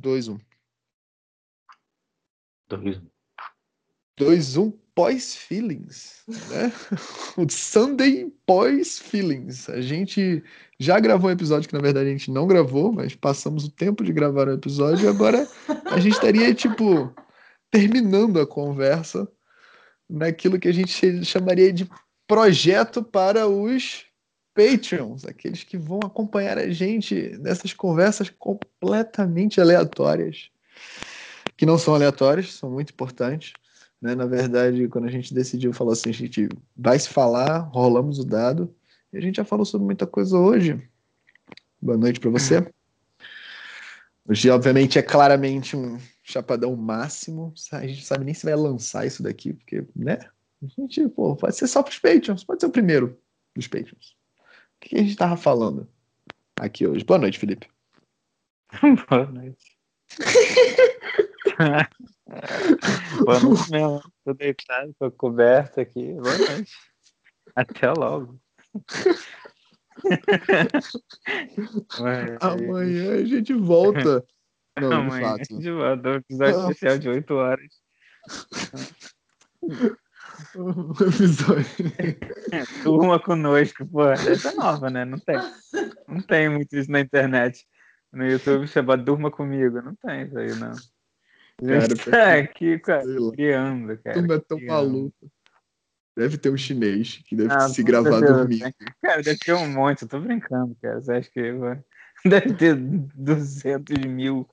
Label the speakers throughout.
Speaker 1: 2-1.
Speaker 2: 2-1.
Speaker 1: 2-1 pós-feelings, né? o Sunday pós-feelings. A gente já gravou um episódio que na verdade a gente não gravou, mas passamos o tempo de gravar o episódio e agora a gente estaria, tipo, terminando a conversa naquilo que a gente chamaria de projeto para os Patreons, aqueles que vão acompanhar a gente nessas conversas completamente aleatórias, que não são aleatórias, são muito importantes. Né? Na verdade, quando a gente decidiu falar assim, a gente vai se falar, rolamos o dado, e a gente já falou sobre muita coisa hoje. Boa noite para você. Hoje, obviamente, é claramente um chapadão máximo. A gente não sabe nem se vai lançar isso daqui, porque, né? A gente, pô, pode ser só para os Patreons, pode ser o primeiro dos Patreons. O que a gente tava falando aqui hoje? Boa noite, Felipe.
Speaker 2: Boa noite. Boa noite mesmo. Tô deitado, tô coberto aqui. Boa noite. Até logo.
Speaker 1: Amanhã a gente volta.
Speaker 2: Não, Amanhã a gente volta. Um episódio especial de 8 horas.
Speaker 1: Um episódio.
Speaker 2: Turma conosco, pô. Essa é nova, né? Não tem. Não tem muito isso na internet. No YouTube chama Durma Comigo. Não tem isso aí, não. Cara, tá aqui, cara, criando, cara.
Speaker 1: Turma é tão criando. maluco. Deve ter um chinês que deve ah, se gravar dormindo.
Speaker 2: Cara, deve ter um monte. Eu tô brincando, cara. Você acha que deve ter 200 mil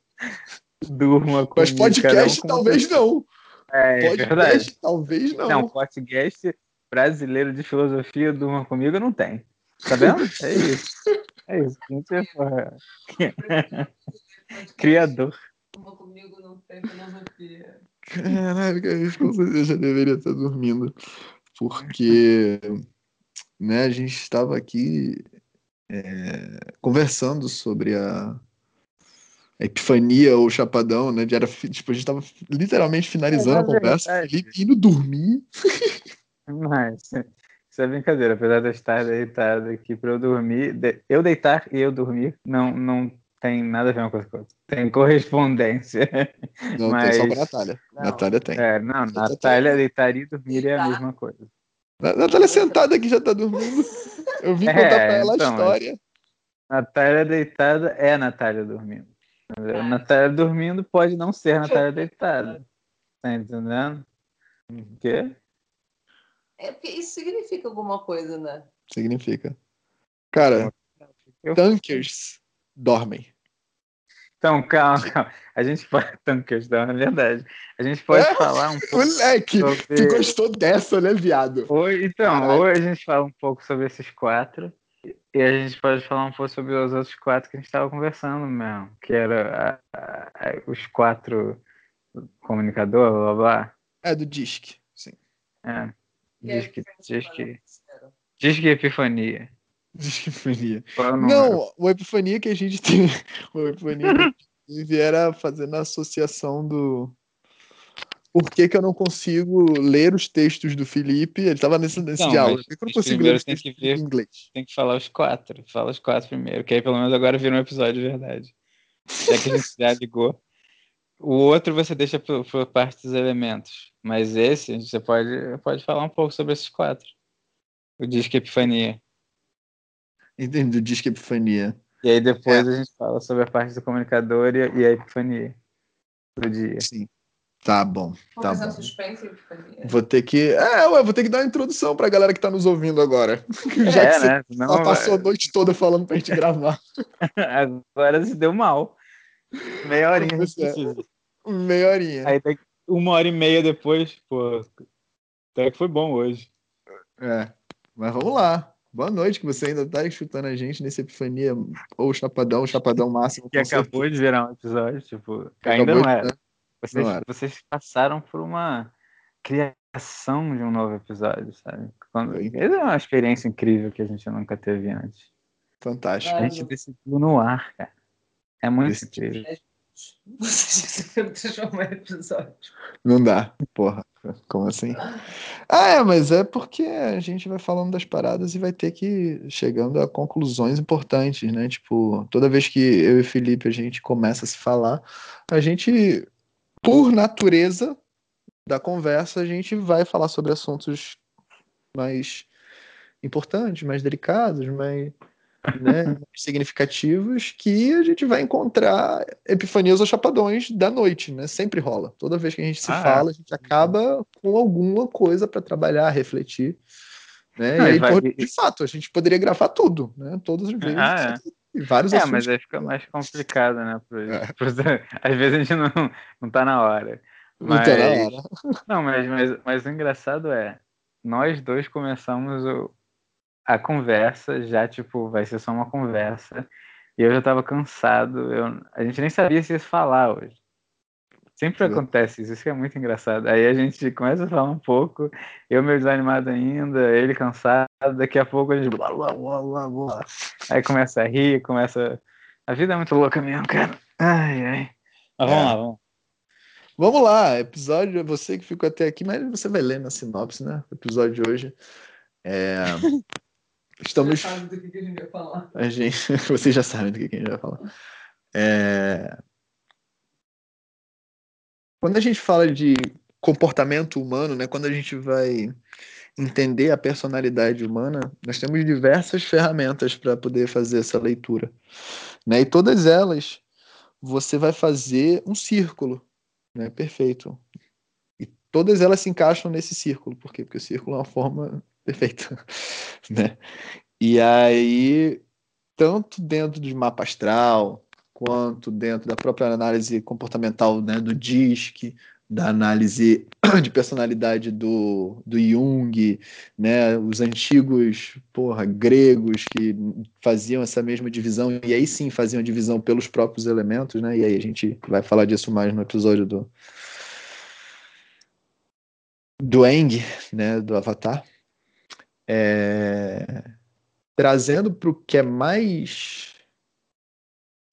Speaker 2: durma comigo?
Speaker 1: Mas podcast um talvez não.
Speaker 2: É, é podcast, verdade.
Speaker 1: talvez não.
Speaker 2: Não, podcast brasileiro de filosofia Durma Comigo não tem. Tá vendo? É isso. É isso. Gente é Criador.
Speaker 3: Durma Comigo não tem filosofia.
Speaker 1: Com certeza já deveria estar dormindo. Porque né, a gente estava aqui é, conversando sobre a Epifania ou Chapadão, né? De era, tipo, a gente tava literalmente finalizando é, a conversa, é, Felipe indo dormir.
Speaker 2: Mas isso é brincadeira, apesar de eu estar deitado aqui para eu dormir, eu deitar e eu dormir não, não tem nada a ver uma coisa com outra. Tem correspondência.
Speaker 1: Não, Mas... tem só com a Natália. Não, Natália tem.
Speaker 2: É, não, Natália deitar e dormir é a mesma coisa.
Speaker 1: A Natália sentada aqui já tá dormindo. Eu vim contar é, pra ela então, a história.
Speaker 2: Natália deitada é a Natália dormindo. Entendeu? Natália dormindo pode não ser Natália deitada. Tá entendendo? O quê?
Speaker 3: É porque isso significa alguma coisa, né?
Speaker 1: Significa. Cara, eu... tankers dormem.
Speaker 2: Então, calma, calma. A gente pode. Tankers dormem, é verdade. A gente pode é? falar um pouco.
Speaker 1: Moleque, sobre... tu gostou dessa, né, viado?
Speaker 2: Oi, então, Caralho. hoje a gente fala um pouco sobre esses quatro. E a gente pode falar um pouco sobre os outros quatro que a gente estava conversando mesmo, que era a, a, os quatro comunicador, blá blá.
Speaker 1: É do DISC, sim.
Speaker 2: É. Disque, disque, disque Epifania.
Speaker 1: Disque Epifania. Não, o Epifania que a gente tem. O Epifania que a gente era fazendo a associação do por que, que eu não consigo ler os textos do Felipe? Ele estava nesse, nesse não, diálogo. Por que eu não consigo ler os textos
Speaker 2: ver,
Speaker 1: em inglês?
Speaker 2: Tem que falar os quatro. Fala os quatro primeiro, que aí pelo menos agora vira um episódio de verdade. Já que a gente já ligou. O outro você deixa por, por parte dos elementos. Mas esse, você pode, pode falar um pouco sobre esses quatro. O Disque Epifania.
Speaker 1: Entendi, o Disque Epifania.
Speaker 2: E aí depois é. a gente fala sobre a parte do comunicador e, e a epifania do dia.
Speaker 1: Sim. Tá bom, tá bom. Suspense, vou ter que. É, ué, vou ter que dar uma introdução pra galera que tá nos ouvindo agora. Já é, que você né? Não, passou a noite toda falando pra gente gravar.
Speaker 2: agora se deu mal. Meia horinha.
Speaker 1: É. Meia horinha.
Speaker 2: Aí tem uma hora e meia depois, pô. Até que foi bom hoje.
Speaker 1: É. Mas vamos lá. Boa noite, que você ainda tá escutando a gente nesse Epifania, ou Chapadão, Chapadão Máximo.
Speaker 2: Que acabou certeza. de virar um episódio, tipo, ainda não é. Né? Vocês, vocês passaram por uma criação de um novo episódio, sabe? Quando... É uma experiência incrível que a gente nunca teve antes.
Speaker 1: Fantástico.
Speaker 2: A gente decidiu no ar, cara. É muito Esse... incrível.
Speaker 3: Vocês transformar episódio.
Speaker 1: Não dá, porra. Como assim? Ah, é, mas é porque a gente vai falando das paradas e vai ter que ir chegando a conclusões importantes, né? Tipo, toda vez que eu e Felipe a gente começa a se falar, a gente, por natureza da conversa, a gente vai falar sobre assuntos mais importantes, mais delicados, mais né, significativos que a gente vai encontrar epifanias ou chapadões da noite, né? Sempre rola. Toda vez que a gente se ah, é. fala, a gente acaba com alguma coisa para trabalhar, refletir. Né? Não, e aí, vai... de fato, a gente poderia gravar tudo, né? Todas as vezes. Ah,
Speaker 2: é. Vários é, mas aí fica mais complicado, né? É. Às vezes a gente não, não tá na hora. Mas... Não tá na hora. Não, mas, mas, mas o engraçado é, nós dois começamos o, a conversa já, tipo, vai ser só uma conversa. E eu já tava cansado. Eu, a gente nem sabia se ia falar hoje. Sempre acontece isso, isso que é muito engraçado. Aí a gente começa a falar um pouco, eu meio desanimado ainda, ele cansado, daqui a pouco a gente blá blá blá blá blá. Aí começa a rir, começa. A vida é muito louca mesmo, cara. Ai, ai. Mas vamos é. lá, vamos.
Speaker 1: Vamos lá, episódio, você que ficou até aqui, mas você vai ler na sinopse, né? O episódio de hoje. É... Estamos. Já sabe do que, a gente vai falar. A gente... Vocês já sabem do que, a gente vai falar. É... Quando a gente fala de comportamento humano, né, quando a gente vai entender a personalidade humana, nós temos diversas ferramentas para poder fazer essa leitura. Né? E todas elas você vai fazer um círculo. Né? Perfeito. E todas elas se encaixam nesse círculo. Por quê? Porque o círculo é uma forma perfeito, né? E aí, tanto dentro de mapa astral, quanto dentro da própria análise comportamental né, do DISC, da análise de personalidade do, do Jung, né, os antigos porra, gregos que faziam essa mesma divisão, e aí sim faziam divisão pelos próprios elementos, né, e aí a gente vai falar disso mais no episódio do, do Eng, né, do Avatar. É, trazendo para o que é mais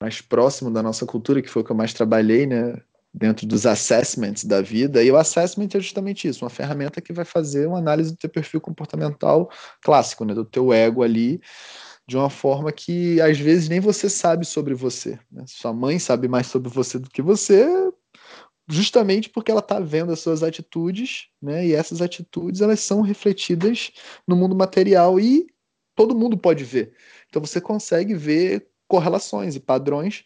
Speaker 1: mais próximo da nossa cultura, que foi o que eu mais trabalhei, né, dentro dos assessments da vida. E o assessment é justamente isso, uma ferramenta que vai fazer uma análise do teu perfil comportamental clássico, né, do teu ego ali, de uma forma que às vezes nem você sabe sobre você. Né? Sua mãe sabe mais sobre você do que você, justamente porque ela está vendo as suas atitudes, né? E essas atitudes elas são refletidas no mundo material e todo mundo pode ver. Então você consegue ver correlações e padrões,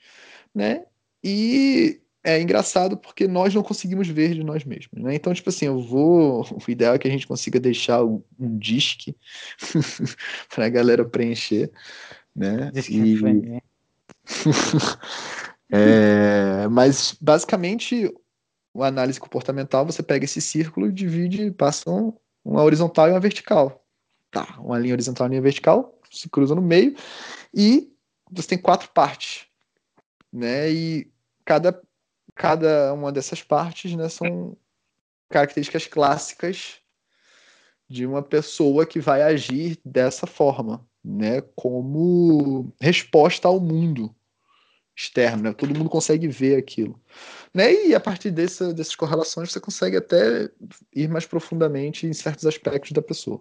Speaker 1: né? E é engraçado porque nós não conseguimos ver de nós mesmos, né? Então, tipo assim, eu vou. O ideal é que a gente consiga deixar um disque para a galera preencher, né? E... é, mas basicamente o análise comportamental, você pega esse círculo e divide, passa uma horizontal e uma vertical. Tá, uma linha horizontal e uma linha vertical, se cruza no meio, e você tem quatro partes. Né? E cada, cada uma dessas partes né, são características clássicas de uma pessoa que vai agir dessa forma, né, como resposta ao mundo externo, né? todo mundo consegue ver aquilo. Né? E a partir dessa, dessas correlações você consegue até ir mais profundamente em certos aspectos da pessoa.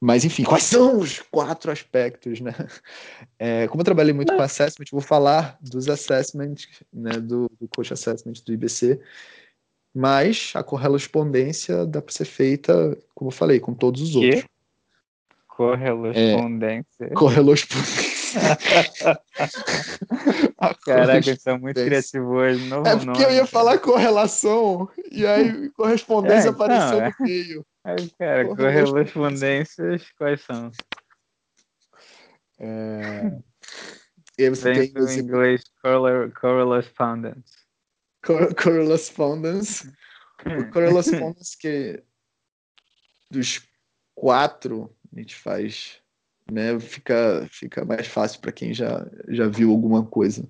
Speaker 1: Mas, enfim, quais são os quatro aspectos, né? É, como eu trabalhei muito com assessment, vou falar dos assessments, né, do, do coach assessment do IBC, mas a correspondência dá para ser feita, como eu falei, com todos os outros.
Speaker 2: Correspondência.
Speaker 1: É, correspondência.
Speaker 2: Caraca, são muito criativos hoje. Novo
Speaker 1: é porque
Speaker 2: nome,
Speaker 1: eu ia falar correlação e aí correspondência é, apareceu é. no meio.
Speaker 2: Aí, cara, correspondências quais são?
Speaker 1: É... E aí você
Speaker 2: tem o inglês correspondence.
Speaker 1: Correspondence. O correspondence que dos quatro a gente faz né? Fica, fica mais fácil para quem já, já viu alguma coisa.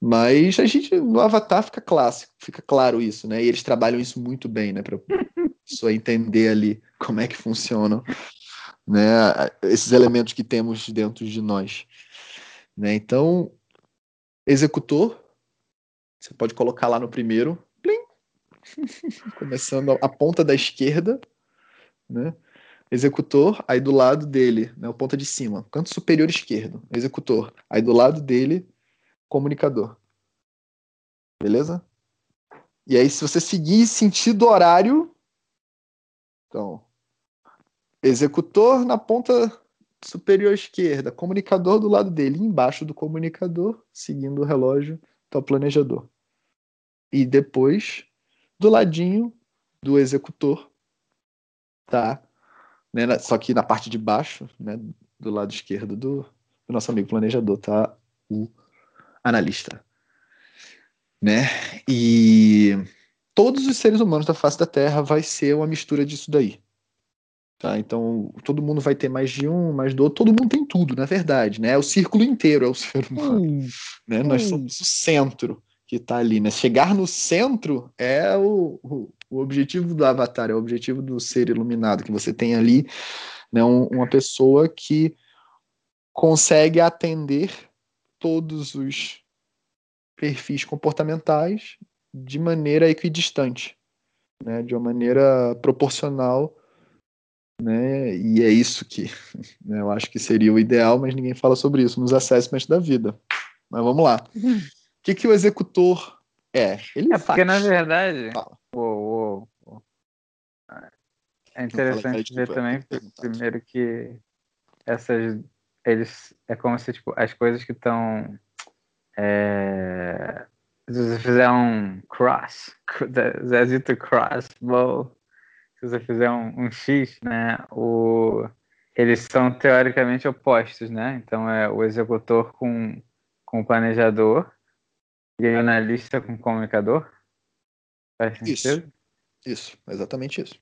Speaker 1: Mas a gente no Avatar fica clássico, fica claro isso, né? E eles trabalham isso muito bem, né? Para pessoa entender ali como é que funcionam, né? Esses elementos que temos dentro de nós, né? Então, executor, você pode colocar lá no primeiro, plim, começando a ponta da esquerda, né? Executor, aí do lado dele, né, a ponta de cima, canto superior esquerdo, executor. Aí do lado dele, comunicador. Beleza? E aí, se você seguir sentido horário, então, executor na ponta superior esquerda, comunicador do lado dele, embaixo do comunicador, seguindo o relógio, está o planejador. E depois, do ladinho do executor, tá? Né, só que na parte de baixo, né, do lado esquerdo do, do nosso amigo planejador, tá o analista. Né? E todos os seres humanos da face da Terra vai ser uma mistura disso daí. Tá? Então, todo mundo vai ter mais de um, mais do outro, todo mundo tem tudo, na verdade, né? É o círculo inteiro é o ser humano. Hum, né? Hum. Nós somos o centro que está ali, né? Chegar no centro é o, o, o, objetivo do avatar, é o objetivo do ser iluminado, que você tem ali né, um, uma pessoa que consegue atender todos os perfis comportamentais de maneira equidistante, né? De uma maneira proporcional né? E é isso que né, eu acho que seria o ideal, mas ninguém fala sobre isso nos assessments da vida. Mas vamos lá. Uhum. O que, que o executor é?
Speaker 2: Ele é porque, faz. na verdade, o, o, é interessante ver também, primeiro, que essas. Eles, é como se tipo, as coisas que estão. É, se você fizer um cross, Zezito crossbow, se você fizer um, um X, né, o, eles são teoricamente opostos, né? Então é o executor com, com o planejador e o analista com o comunicador. Faz
Speaker 1: sentido? Isso, isso, exatamente isso.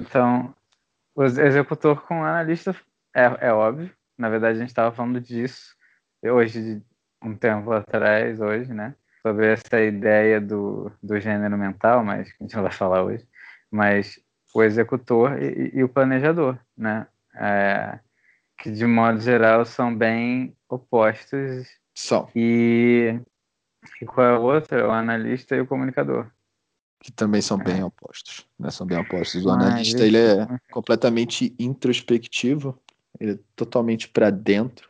Speaker 2: Então, o executor com o analista é, é óbvio. Na verdade, a gente estava falando disso hoje, um tempo atrás, hoje, né? Sobre essa ideia do, do gênero mental, mas a gente não vai falar hoje. Mas o executor e, e o planejador, né? É, que de modo geral são bem opostos.
Speaker 1: São.
Speaker 2: E, e qual é o outro? O analista e o comunicador.
Speaker 1: Que também são bem é. opostos. Né? São bem opostos. O ah, analista ele é completamente introspectivo, ele é totalmente para dentro,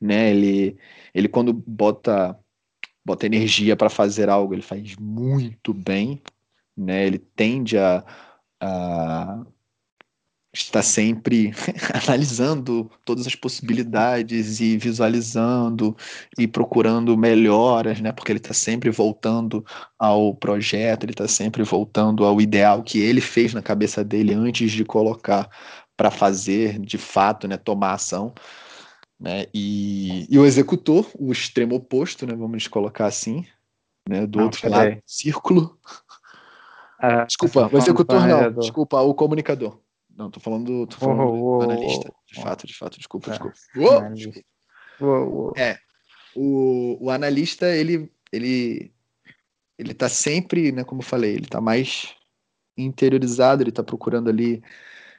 Speaker 1: né? Ele, ele quando bota bota energia para fazer algo, ele faz muito bem, né? Ele tende a uh, está sempre analisando todas as possibilidades e visualizando e procurando melhoras, né? Porque ele está sempre voltando ao projeto, ele está sempre voltando ao ideal que ele fez na cabeça dele antes de colocar para fazer, de fato, né? Tomar ação. Né? E, e o executor, o extremo oposto, né? Vamos colocar assim, né? Do outro lado, círculo.
Speaker 2: Ah,
Speaker 1: desculpa, o executor não, desculpa, o comunicador. Não, tô falando, tô falando oh, oh, analista. De fato, de fato, desculpa, tá. desculpa. Uou, É, o, o analista, ele, ele, ele tá sempre, né, como eu falei, ele tá mais interiorizado, ele tá procurando ali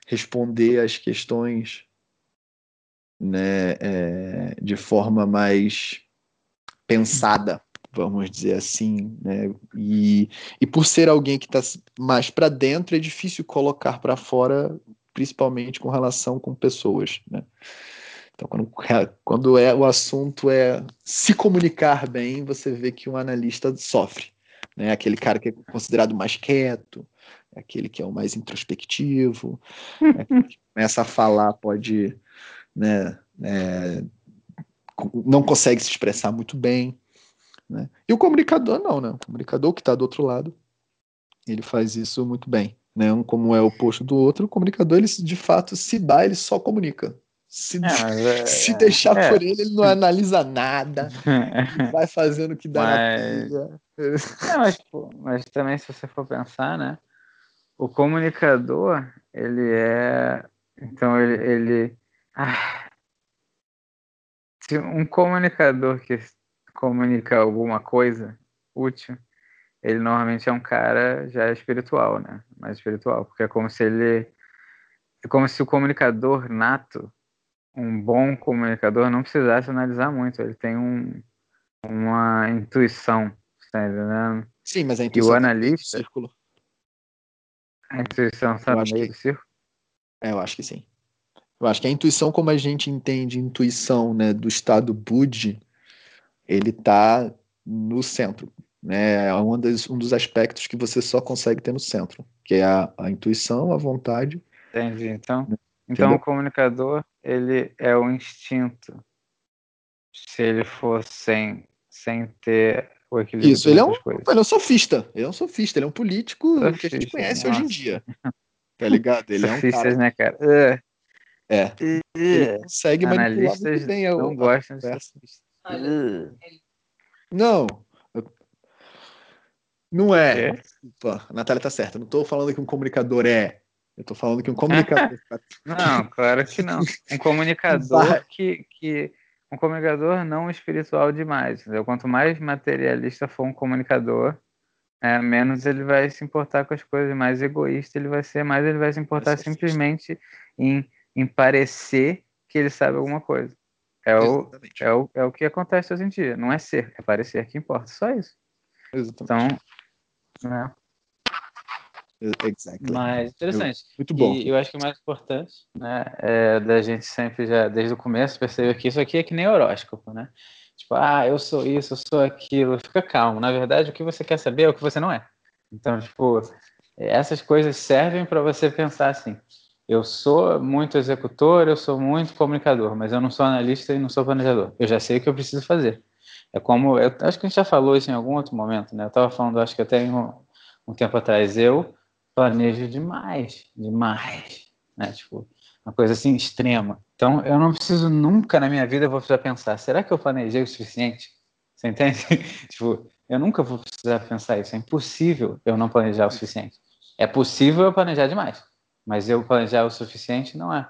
Speaker 1: responder as questões né, é, de forma mais pensada, vamos dizer assim, né? E, e por ser alguém que está mais para dentro, é difícil colocar para fora, principalmente com relação com pessoas, né? Então, quando, quando é, o assunto é se comunicar bem, você vê que um analista sofre. Né? Aquele cara que é considerado mais quieto, aquele que é o mais introspectivo, né? que começa a falar, pode. Né, é, não consegue se expressar muito bem. Né? E o comunicador não, né? O comunicador que está do outro lado, ele faz isso muito bem. Né? Um como é o oposto do outro, o comunicador, ele de fato, se dá, ele só comunica. Se, é, se deixar é, por ele, ele não analisa nada. vai fazendo o que dá
Speaker 2: mas, é, mas, pô, mas também, se você for pensar, né? O comunicador, ele é. Então, ele. ele ah, um comunicador que comunica alguma coisa útil, ele normalmente é um cara já espiritual, né? Mais espiritual, porque é como se ele é como se o comunicador nato, um bom comunicador não precisasse analisar muito, ele tem um uma intuição, tá entendendo?
Speaker 1: Sim, mas a intuição
Speaker 2: e o analista,
Speaker 1: círculo.
Speaker 2: A intuição está no meio
Speaker 1: que-
Speaker 2: do circo?
Speaker 1: É, eu acho que sim. Eu acho que a intuição, como a gente entende intuição, né, do estado Budi, ele tá no centro, né? É um, das, um dos aspectos que você só consegue ter no centro, que é a, a intuição, a vontade.
Speaker 2: Entendi. Então, então
Speaker 1: Entendeu?
Speaker 2: o comunicador, ele é o instinto. Se ele for sem, sem ter o equilíbrio
Speaker 1: Isso, ele é um, ele é um sofista. Ele é um sofista, ele é um político que a gente
Speaker 2: Sofista,
Speaker 1: conhece hoje em
Speaker 2: nossa.
Speaker 1: dia. Tá ligado? Ele é um
Speaker 2: Sofistas,
Speaker 1: cara.
Speaker 2: né, cara? Uh,
Speaker 1: É, ele
Speaker 2: uh,
Speaker 1: consegue manipular muito bem a,
Speaker 2: não
Speaker 1: a
Speaker 2: gostam de Uh,
Speaker 1: Não. eu- Não é.
Speaker 2: quê?
Speaker 1: Desculpa, a Natália tá certa. Eu não tô falando que um comunicador é. Eu tô falando que um comunicador.
Speaker 2: Não, claro que não. Um comunicador que, que. Um comunicador não espiritual demais. Entendeu? Quanto mais materialista for um comunicador, é, menos ele vai se importar com as coisas, mais egoísta ele vai ser, mais ele vai se importar simplesmente em, em parecer que ele sabe alguma coisa. É o, é, o, é o que acontece hoje em dia. Não é ser, é parecer que importa. Só isso.
Speaker 1: Exatamente.
Speaker 2: Então, né?
Speaker 1: Exactly.
Speaker 2: Mas interessante.
Speaker 1: Muito bom.
Speaker 2: E eu acho que o mais importante, né, é da gente sempre já, desde o começo, perceber que isso aqui é que nem horóscopo, né? Tipo, ah, eu sou isso, eu sou aquilo. Fica calmo. Na verdade, o que você quer saber é o que você não é. Então, tipo, essas coisas servem para você pensar assim: eu sou muito executor, eu sou muito comunicador, mas eu não sou analista e não sou planejador. Eu já sei o que eu preciso fazer. É como, eu acho que a gente já falou isso em algum outro momento, né? Eu estava falando, acho que até um, um tempo atrás, eu planejo demais, demais, né? Tipo, uma coisa assim extrema. Então, eu não preciso nunca na minha vida eu vou precisar pensar, será que eu planejei o suficiente? Você entende? tipo, eu nunca vou precisar pensar isso. É impossível eu não planejar o suficiente. É possível eu planejar demais, mas eu planejar o suficiente não é.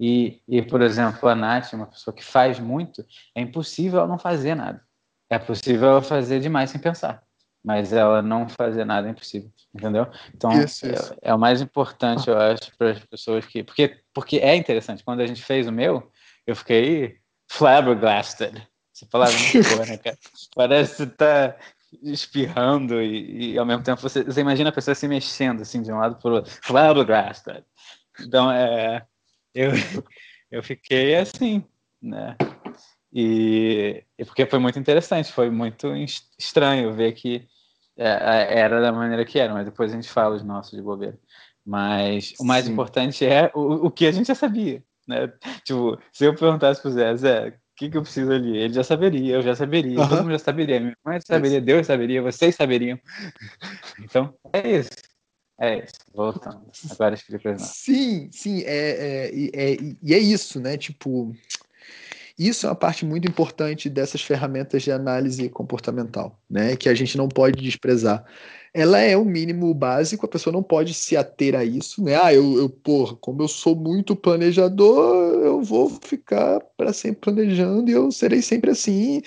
Speaker 2: E, e por exemplo, a Nath, uma pessoa que faz muito, é impossível ela não fazer nada. É possível ela fazer demais sem pensar, mas ela não fazer nada é impossível, entendeu? Então,
Speaker 1: Isso, isso.
Speaker 2: É, é o mais importante, eu acho, para as pessoas que. Porque, porque é interessante. Quando a gente fez o meu, eu fiquei flabbergasted. Essa palavra é muito boa, né, cara? Parece que tá espirrando e, e, ao mesmo tempo você, você imagina a pessoa se mexendo assim de um lado para o outro. Flabbergasted. Então, é, eu, eu fiquei assim, né? E, e porque foi muito interessante, foi muito es- estranho ver que é, era da maneira que era, mas depois a gente fala os nossos de bobeira. Mas o mais
Speaker 1: Sim.
Speaker 2: importante é o, o que a gente já sabia, né? Tipo, se eu perguntasse pro Zé, Zé, que, que eu preciso ali? Ele já saberia, eu já saberia,
Speaker 1: Aham.
Speaker 2: todo mundo já saberia, minha mãe saberia, Deus saberia, vocês saberiam. Então, é isso. É isso. Voltando. Agora explica.
Speaker 1: Sim, sim, é, é, é, e é isso, né? Tipo, isso é uma parte muito importante dessas ferramentas de análise comportamental, né? Que a gente não pode desprezar. Ela é o mínimo básico, a pessoa não pode se ater a isso, né? Ah, eu, eu porra, como eu sou muito planejador, eu vou ficar para sempre planejando e eu serei sempre assim.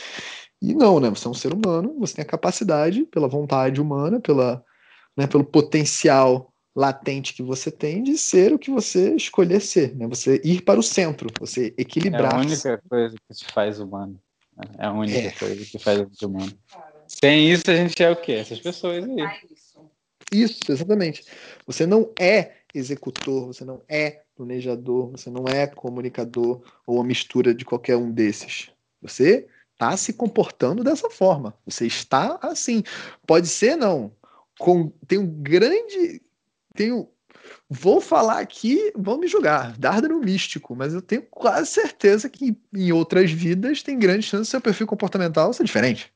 Speaker 1: E não, né? Você é um ser humano, você tem a capacidade, pela vontade humana, pela, né, pelo potencial latente que você tem de ser o que você escolher ser, né? Você ir para o centro, você
Speaker 2: É
Speaker 1: equilibrar.
Speaker 2: a única coisa que te faz humano. né? É a única
Speaker 1: É.
Speaker 2: coisa que faz a gente humano. Sem isso, a gente é o quê? Essas pessoas aí.
Speaker 3: isso.
Speaker 1: Exatamente. Você não é executor, você não é planejador, você não é comunicador ou uma mistura de qualquer um desses. Você está se comportando dessa forma. Você está assim. Pode ser, não. Com, tem um grande. Tem um, vou falar aqui, vão me julgar, darda no místico, mas eu tenho quase certeza que em outras vidas tem grande chance do seu perfil comportamental ser diferente.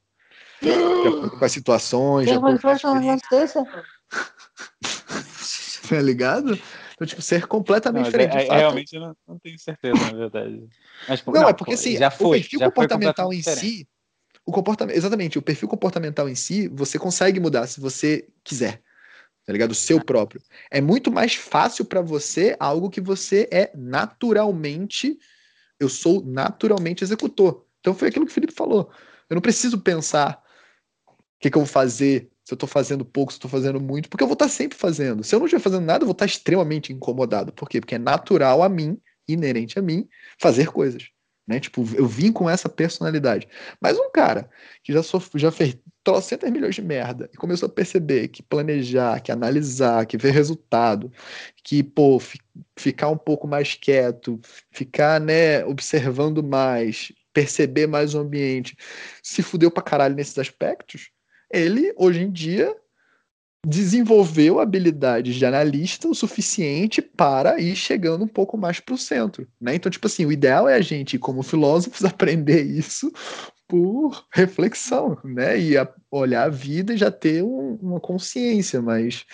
Speaker 1: De acordo com as situações, as experiências. tá ligado? Então, tipo, ser
Speaker 2: Não,
Speaker 1: completamente
Speaker 2: mas
Speaker 1: diferente.
Speaker 2: é- é- realmente eu não, não tenho certeza, na verdade. Mas, pô,
Speaker 1: não, é porque assim,
Speaker 2: já
Speaker 1: o
Speaker 2: foi,
Speaker 1: perfil
Speaker 2: já foi
Speaker 1: comportamental em
Speaker 2: diferente.
Speaker 1: si, o comportamento, exatamente, o perfil comportamental em si, você consegue mudar se você quiser. Tá ligado? O seu próprio. É muito mais fácil pra você algo que você é naturalmente, eu sou naturalmente executor. Então foi aquilo que o Felipe falou. Eu não preciso pensar o que, que eu vou fazer, se eu tô fazendo pouco, se eu tô fazendo muito, porque eu vou estar sempre fazendo. Se eu não estiver fazendo nada, eu vou estar extremamente incomodado. Por quê? Porque é natural a mim, inerente a mim, fazer coisas. Né? Tipo, eu vim com essa personalidade. Mas um cara que já, sof já fez trocentas milhões de merda e começou a perceber que planejar, que analisar, que ver resultado, que, pô, ficar um pouco mais quieto, ficar, né, observando mais, perceber mais o ambiente, se fudeu pra caralho nesses aspectos, ele, hoje em dia, desenvolveu habilidades de analista o suficiente para ir chegando um pouco mais para o centro, né? Então, tipo assim, o ideal é a gente, como filósofos, aprender isso por reflexão, né? E a, olhar a vida e já ter um, uma consciência, mas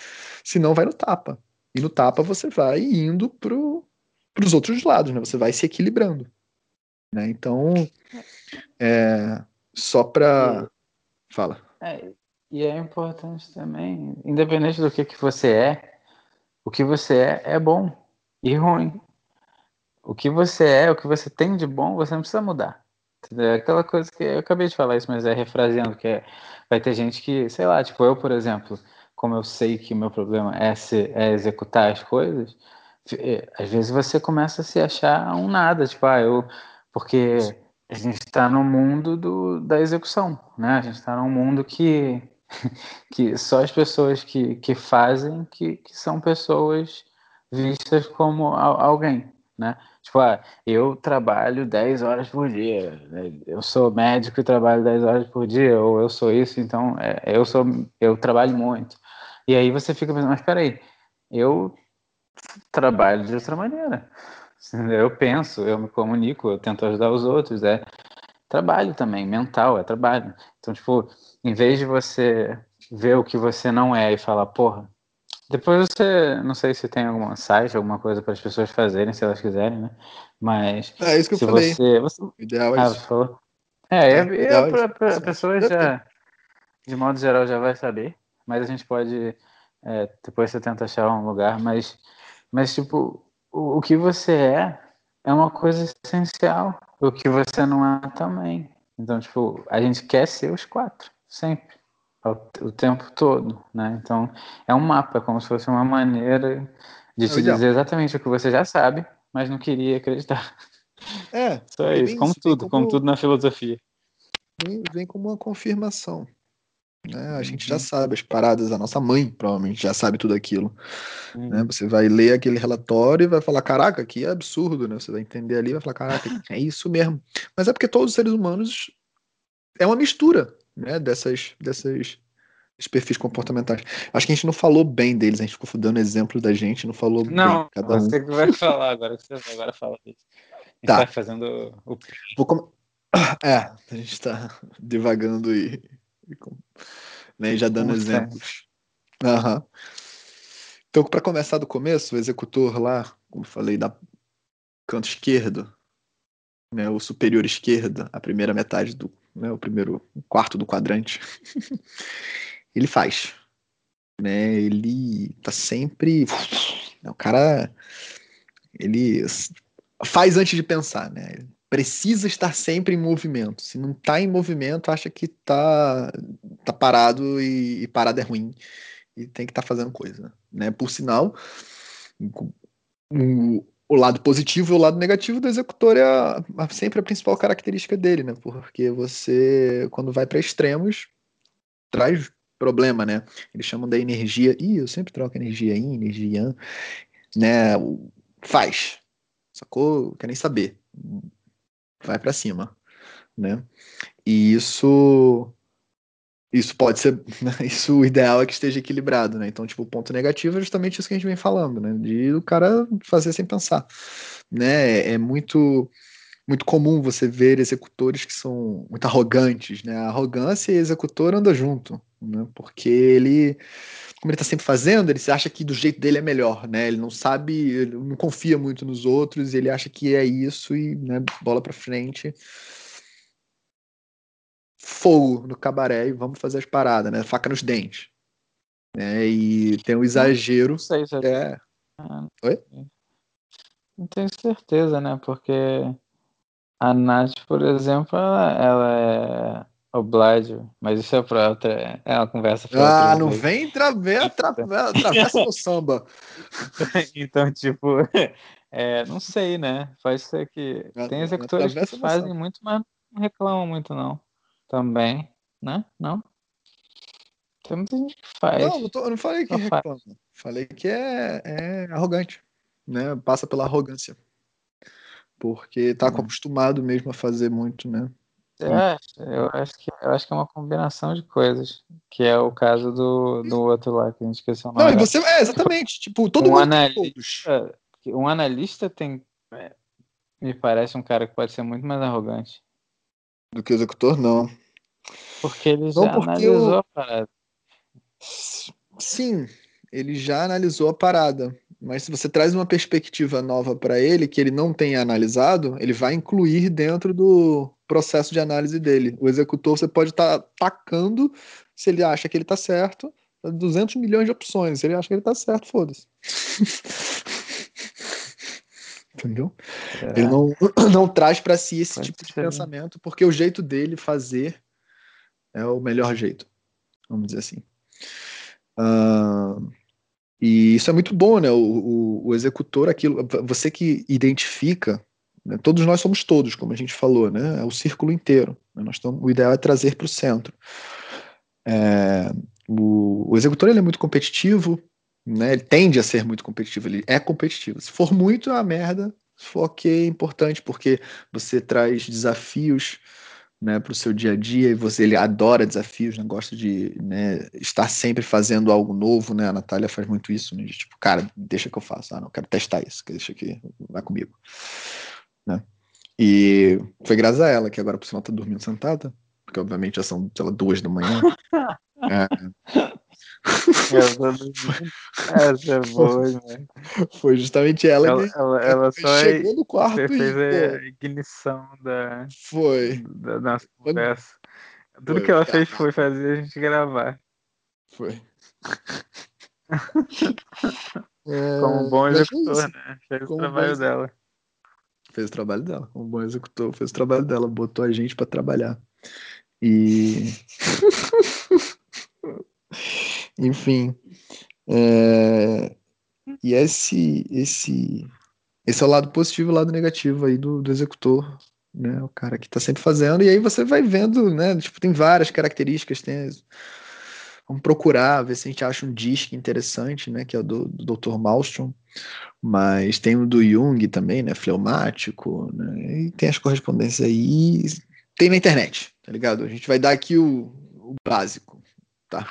Speaker 1: senão vai no tapa. E no tapa você vai indo para os outros lados, né? Você vai se equilibrando, né? Então, é, só para fala.
Speaker 2: É, e é importante também, independente do que, que você é, o que você é é bom e ruim. O que você é, o que você tem de bom, você não precisa mudar. É aquela coisa que eu acabei de falar isso, mas é refraseando, que é, vai ter gente que, sei lá, tipo eu, por exemplo, como eu sei que o meu problema é, se, é executar as coisas, é, às vezes você começa a se achar um nada, tipo, ah, eu, porque a gente está no mundo do, da execução, né? A gente está num mundo que que só as pessoas que, que fazem que, que são pessoas vistas como alguém, né? Tipo, ah, eu trabalho 10 horas por dia, né? eu sou médico e trabalho 10 horas por dia, ou eu sou isso, então é, eu sou eu trabalho muito. E aí você fica pensando, mas peraí, eu trabalho de outra maneira. Eu penso, eu me comunico, eu tento ajudar os outros, é trabalho também, mental, é trabalho. Então, tipo, em vez de você ver o que você não é e falar, porra, depois você, não sei se tem algum site, alguma coisa para as pessoas fazerem, se elas quiserem, né? Mas
Speaker 1: é isso que eu falei.
Speaker 2: Você, você...
Speaker 1: O ideal é
Speaker 2: ah,
Speaker 1: isso.
Speaker 2: Falou. É, é, é,
Speaker 1: é
Speaker 2: a pessoa já, de modo geral, já vai saber, mas a gente pode, é, depois você tenta achar um lugar, mas, mas tipo, o, o que você é é uma coisa essencial, o que você não é também. Então, tipo, a gente quer ser os quatro, sempre o tempo todo, né? Então é um mapa, como se fosse uma maneira de te dizer exatamente o que você já sabe, mas não queria acreditar.
Speaker 1: É.
Speaker 2: Só isso, como tudo, como... como... tudo na filosofia.
Speaker 1: Vem, vem como uma confirmação. Né? A gente já uhum. sabe as paradas, a nossa mãe provavelmente já sabe tudo aquilo. Uhum. Né? Você vai ler aquele relatório e vai falar: caraca, que absurdo, né? Você vai entender ali e vai falar: caraca, é isso mesmo. Mas é porque todos os seres humanos é uma mistura né, dessas, dessas perfis comportamentais. Acho que a gente não falou bem deles, a gente ficou dando exemplo da gente, não falou
Speaker 2: não,
Speaker 1: bem cada
Speaker 2: você um. que vai falar agora, você agora fala disso. A gente tá. tá fazendo o.
Speaker 1: Vou com... É, a gente tá devagando e, e né, já dando exemplos. Uhum. Então, para começar do começo, o executor lá, como falei, da canto esquerdo, né, o superior esquerdo, a primeira metade do né, o primeiro quarto do quadrante, ele faz. Né, ele tá sempre. Né, o cara. Ele faz antes de pensar, né? Precisa estar sempre em movimento. Se não está em movimento, acha que tá, tá parado e, e parado é ruim. E tem que estar tá fazendo coisa. Né? Por sinal, o, o lado positivo e o lado negativo do executor é a, a, sempre a principal característica dele, né? Porque você, quando vai para extremos, traz problema, né? Eles chamam da energia. Ih, eu sempre troco energia yin, energia yang, né? Faz. Sacou? Quer nem saber. Vai para cima, né? E isso isso pode ser, isso o ideal é que esteja equilibrado, né? Então, tipo, o ponto negativo é justamente isso que a gente vem falando, né? De o cara fazer sem pensar, né? É muito muito comum você ver executores que são muito arrogantes, né? A arrogância e executor andam junto, né? Porque ele, como ele está sempre fazendo, ele acha que do jeito dele é melhor, né? Ele não sabe, ele não confia muito nos outros, ele acha que é isso e, né, bola para frente fogo no cabaré e vamos fazer as paradas, né? Faca nos dentes. É, e tem um exagero. Não sei se é.
Speaker 2: Ah, Oi? Não tenho certeza, né? Porque a Nath, por exemplo, ela, ela é oblige, mas isso é para outra. É uma conversa
Speaker 1: pra Ah, não vez. vem traver, atravessa no samba.
Speaker 2: então, tipo, É, não sei, né? Pode ser que. Tem executores que fazem muito, mas não reclamam muito, não. Também, né? Não? Tem muita gente que faz.
Speaker 1: Não, eu, tô- não falei que reclama. Falei que é, é arrogante, né? Passa pela arrogância. Porque tá
Speaker 2: Hum.
Speaker 1: acostumado mesmo a fazer muito, né?
Speaker 2: Acho, eu acho que eu acho que é uma combinação de coisas. Que é o caso do, do outro lá, que a gente esqueceu o
Speaker 1: Não,
Speaker 2: nome.
Speaker 1: e você. É, exatamente. Tipo, todo
Speaker 2: Um
Speaker 1: mundo.
Speaker 2: analista. É, Um analista tem. é, me parece um cara que pode ser muito mais arrogante.
Speaker 1: Do que o executor, não.
Speaker 2: Porque ele já
Speaker 1: porque
Speaker 2: analisou
Speaker 1: o-
Speaker 2: a parada.
Speaker 1: Sim, ele já analisou a parada. Mas se você traz uma perspectiva nova para ele, que ele não tenha analisado, ele vai incluir dentro do processo de análise dele. O executor você pode estar tacando se ele acha que ele está certo, 200 milhões de opções. Se ele acha que ele está certo, foda-se. Entendeu?
Speaker 2: É,
Speaker 1: Ele não, não traz para si esse
Speaker 2: Pode
Speaker 1: tipo de
Speaker 2: ser.
Speaker 1: pensamento, porque o jeito dele fazer é o melhor jeito, vamos dizer assim. Ah, e isso é muito bom, né? O, o, o executor, aquilo, você que identifica, né? todos nós somos todos, como a gente falou, né? É o círculo inteiro. né? Nós estamos, o ideal é trazer para o centro. É, o, o executor ele é muito competitivo, né? Ele tende a ser muito competitivo, ele é competitivo. Se for muito, é uma merda. Se for ok, é importante, porque você traz desafios né, para o seu dia a dia e você ele adora desafios, né, gosta de né, estar sempre fazendo algo novo, né? A Natália faz muito isso, né, de, tipo, cara, deixa que eu faço, ah, não quero testar isso, deixa que vai comigo, né? E foi graças a ela que agora por sinal tá dormindo sentada, porque obviamente já são, sei lá, duas da manhã. É.
Speaker 2: Essa é boa, né?
Speaker 1: foi justamente ela,
Speaker 2: Ela,
Speaker 1: que
Speaker 2: ela, ela só é-
Speaker 1: chegou no quarto
Speaker 2: fe-
Speaker 1: e
Speaker 2: fez
Speaker 1: pô,
Speaker 2: a ignição da,
Speaker 1: foi,
Speaker 2: da nossa
Speaker 1: Quando-
Speaker 2: conversa. Tudo
Speaker 1: Foi,
Speaker 2: que ela
Speaker 1: cara.
Speaker 2: fez foi fazer a gente gravar.
Speaker 1: foi.
Speaker 2: Como um bom executor, né? Fez o
Speaker 1: Como um
Speaker 2: trabalho
Speaker 1: bom
Speaker 2: dela.
Speaker 1: fez o trabalho dela, como bom executor, fez o trabalho dela, botou a gente para trabalhar. E enfim, é, e esse esse esse é o lado positivo e o lado negativo aí do, do executor, né? O cara que tá sempre fazendo e aí você vai vendo, né? Tipo, tem várias características, tem Vamos procurar, ver se a gente acha um disco interessante, né? Que é do, do Dr. Malmström. Mas tem o do Jung também, né? Fleumático, né? E tem as correspondências aí. Tem na internet, tá ligado? A gente vai dar aqui o, o básico, tá?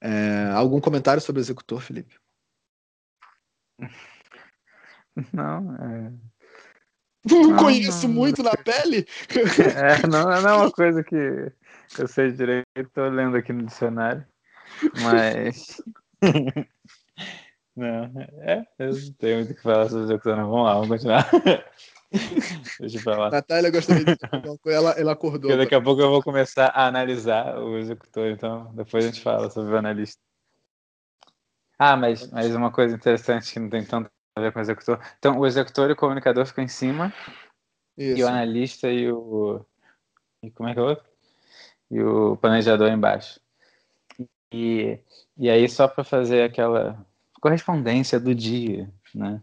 Speaker 1: É, algum comentário sobre o executor, Felipe?
Speaker 2: Não, é...
Speaker 1: Não
Speaker 2: Não,
Speaker 1: conheço
Speaker 2: não.
Speaker 1: muito na pele?
Speaker 2: É, não, não é uma coisa que eu sei direito, tô lendo aqui no dicionário, mas. Não, é, eu não tenho muito o que falar sobre executor, não. Vamos lá, vamos continuar. Deixa eu falar.
Speaker 1: Natália gostaria de ela, ela acordou.
Speaker 2: Porque daqui a pouco eu vou começar a analisar o executor, então depois a gente fala sobre o analista. Ah, mas, mas uma coisa interessante que não tem tanto a ver com o executor. Então, o executor e o comunicador ficam em cima, e
Speaker 1: Isso.
Speaker 2: o analista e o. E como é que é o outro? E o planejador embaixo. E, e aí, só para fazer aquela correspondência do dia, né?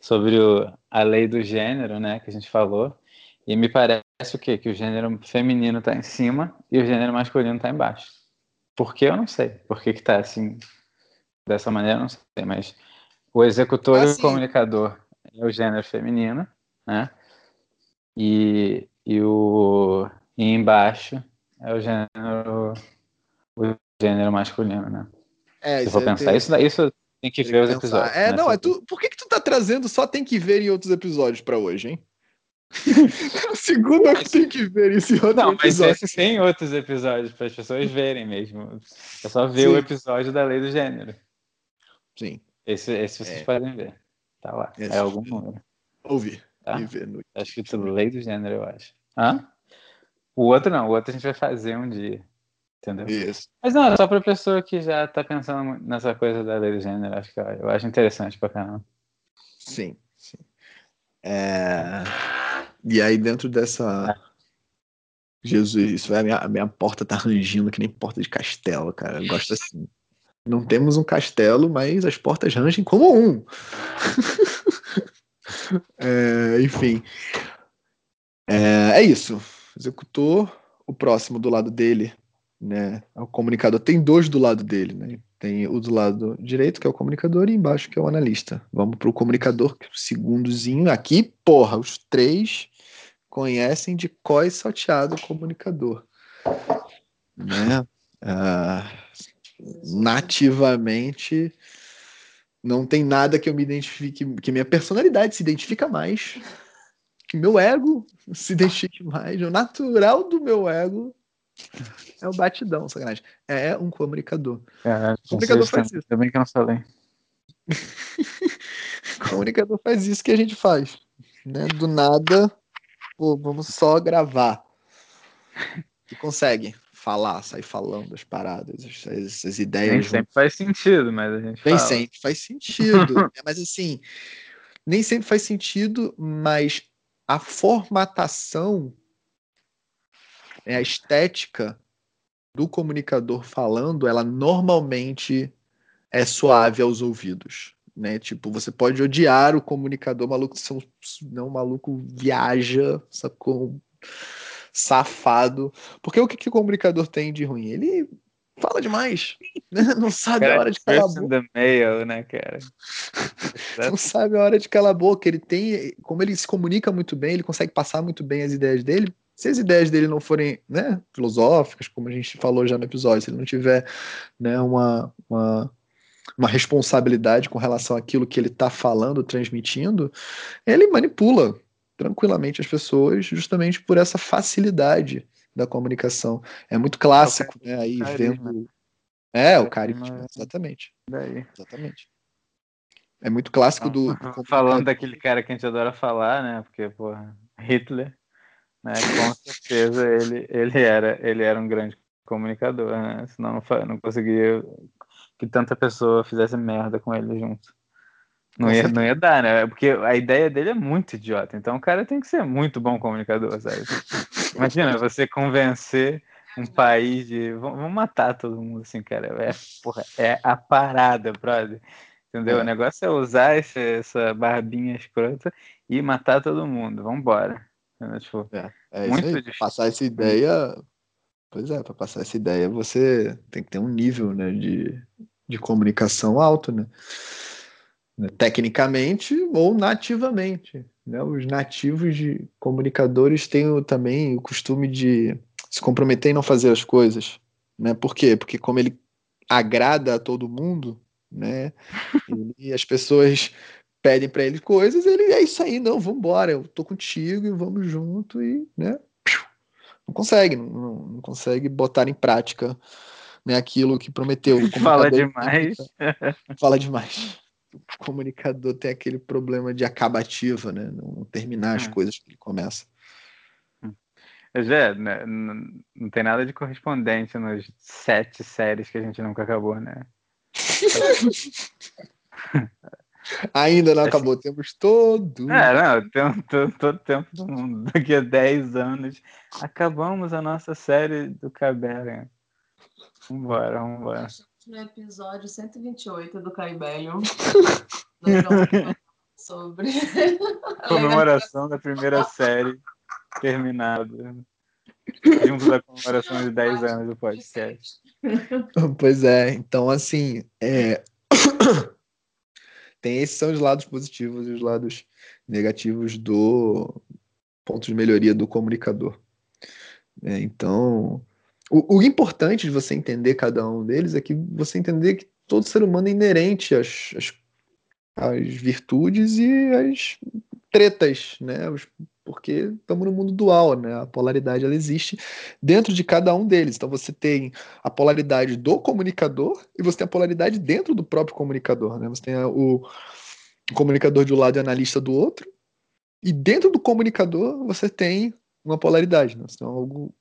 Speaker 2: Sobre o, a lei do gênero, né? Que a gente falou. E me parece o quê? Que o gênero feminino está em cima e o gênero masculino está embaixo. Por que eu não sei. Por que, que tá assim? Dessa maneira eu não sei, mas o executor e o
Speaker 1: sim.
Speaker 2: comunicador é o gênero feminino, né? E, e o e embaixo é o gênero o gênero masculino, né?
Speaker 1: É,
Speaker 2: Se for
Speaker 1: é-
Speaker 2: pensar isso, isso tem que ver os episódios.
Speaker 1: É,
Speaker 2: né?
Speaker 1: não, é tu. Por que, que tu tá trazendo só tem que ver em outros episódios pra hoje, hein? Segunda que tem que ver isso em outro
Speaker 2: Não, mas
Speaker 1: episódio.
Speaker 2: esses tem outros episódios para as pessoas verem mesmo. É só ver
Speaker 1: Sim.
Speaker 2: o episódio da lei do gênero.
Speaker 1: Sim,
Speaker 2: Esse, esse vocês
Speaker 1: É.
Speaker 2: podem ver. Tá lá.
Speaker 1: Esse-
Speaker 2: É algum número.
Speaker 1: ouvir
Speaker 2: Tá?
Speaker 1: ver no.
Speaker 2: Tá escrito lei do gênero, eu acho. Hã? O outro não, o outro a gente vai fazer um dia. Entendeu?
Speaker 1: Isso.
Speaker 2: Mas não, é só pra pessoa que já tá pensando nessa coisa da lei do gênero. Acho que eu, acho interessante pra caramba.
Speaker 1: Sim, sim. É, E aí, dentro dessa. Jesus, isso vai, a, minha, a minha porta tá rangindo que nem porta de castelo, cara. Eu gosto assim. Não temos um castelo, mas as portas rangem como um. É, enfim. É, é isso. Executor, o próximo do lado dele, né? É o comunicador. Tem dois do lado dele, né? Tem o do lado direito, que é o comunicador, e embaixo, que é o analista. Vamos para o comunicador, que é o segundozinho. Aqui, porra, os três conhecem de cós salteado o comunicador. Né? Ah, nativamente, não tem nada que eu me identifique, que minha personalidade se identifica mais, que meu ego se identifique mais, o natural do meu ego é o batidão, sacanagem. É um comunicador.
Speaker 2: É, o comunicador faz isso. Também que eu não falei.
Speaker 1: o comunicador faz isso que a gente faz. Né? Do nada, pô, vamos só gravar. E consegue falar, sair falando as paradas, as, as ideias.
Speaker 2: Nem sempre faz sentido, mas a gente
Speaker 1: Nem
Speaker 2: fala.
Speaker 1: sempre faz sentido. né? mas assim, nem sempre faz sentido, mas a formatação a estética do comunicador falando, ela normalmente é suave aos ouvidos, né? Tipo, você pode odiar o comunicador maluco, são não maluco viaja, sacou? Safado. Porque o que, que o comunicador tem de ruim? Ele fala demais, né? Não sabe cara, a hora de calar a boca.
Speaker 2: Mail, né, cara?
Speaker 1: Não sabe a hora de calar a boca. Ele tem, como ele se comunica muito bem, ele consegue passar muito bem as ideias dele se as ideias dele não forem né, filosóficas, como a gente falou já no episódio, se ele não tiver né, uma, uma, uma responsabilidade com relação àquilo que ele está falando, transmitindo, ele manipula tranquilamente as pessoas justamente por essa facilidade da comunicação. É muito clássico, é né? Aí carisma. vendo. É, o carisma, é exatamente.
Speaker 2: Daí.
Speaker 1: Exatamente. É muito clássico do,
Speaker 2: do Falando daquele cara que a gente adora falar, né? Porque, porra, Hitler né? Com certeza ele, ele, era, ele era um grande comunicador, né? Senão não, não conseguia que tanta pessoa fizesse merda com ele junto. Não ia, não ia dar, né? Porque a ideia dele é muito idiota. Então o cara tem que ser muito bom comunicador, sabe? Imagina você convencer um país de. Vamos matar todo mundo assim, cara. É, porra, é a parada, brother. Entendeu? É. O negócio é usar esse, essa barbinha escrota e matar todo mundo. Vambora. Né? Tipo,
Speaker 1: é, é muito isso aí. Pra passar essa ideia. Pois é, para passar essa ideia você tem que ter um nível né, de, de comunicação alto, né? tecnicamente ou nativamente. Né? Os nativos de comunicadores têm o, também o costume de se comprometer em não fazer as coisas. Né? Por quê? Porque como ele agrada a todo mundo, né? e as pessoas pedem para ele coisas, ele é isso aí, não, vamos embora, eu tô contigo e vamos junto e, né? Não consegue, não, não consegue botar em prática né, aquilo que prometeu.
Speaker 2: Fala demais.
Speaker 1: Fala demais. O comunicador tem aquele problema de acabativa, né? Não terminar as hum. coisas que ele começa.
Speaker 2: Já, né, não tem nada de correspondente nos sete séries que a gente nunca acabou, né?
Speaker 1: Ainda não acabou, temos todo.
Speaker 2: É, não, tem, todo, todo tempo do mundo. Daqui a 10 anos, acabamos a nossa série do Cabera. Vambora, vambora.
Speaker 3: No episódio 128 do Caibelion, sobre.
Speaker 2: Comemoração da primeira série terminada. Junto da comemoração de 10 anos do podcast.
Speaker 1: Pois é, então assim, é tem esses são os lados positivos e os lados negativos do ponto de melhoria do comunicador. É, então, o, o, importante de você entender cada um deles é que você entender que todo ser humano é inerente às, às, às virtudes e às tretas, né? Os porque estamos no mundo dual, né? A polaridade ela existe dentro de cada um deles. Então você tem a polaridade do comunicador e você tem a polaridade dentro do próprio comunicador, né? Você tem o, comunicador de um lado e o analista do outro. E dentro do comunicador você tem uma polaridade, né? Você tem algo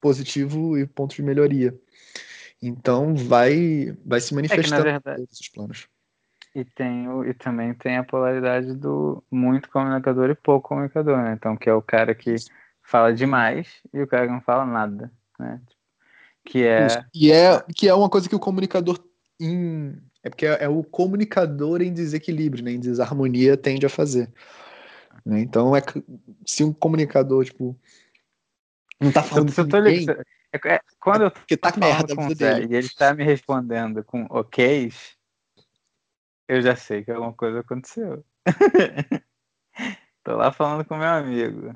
Speaker 1: positivo e ponto de melhoria. Então vai vai se manifestar
Speaker 2: é
Speaker 1: todos os planos.
Speaker 2: E, tem o, e também tem a polaridade do muito comunicador e pouco comunicador, né? Então, que é o cara que fala demais e o cara que não fala nada, né? Que é... Isso.
Speaker 1: E é, que é uma coisa que o comunicador em... É porque é, é, o comunicador em desequilíbrio, né? em desarmonia, tende a fazer. Né? Então, é, se um comunicador, tipo, não tá falando
Speaker 2: eu,
Speaker 1: com ninguém...
Speaker 2: É, é, quando eu
Speaker 1: porque tá merda
Speaker 2: com
Speaker 1: a
Speaker 2: Zé
Speaker 1: dele.
Speaker 2: e ele tá me respondendo com ok's, eu já sei que alguma coisa aconteceu. Tô lá falando com meu amigo.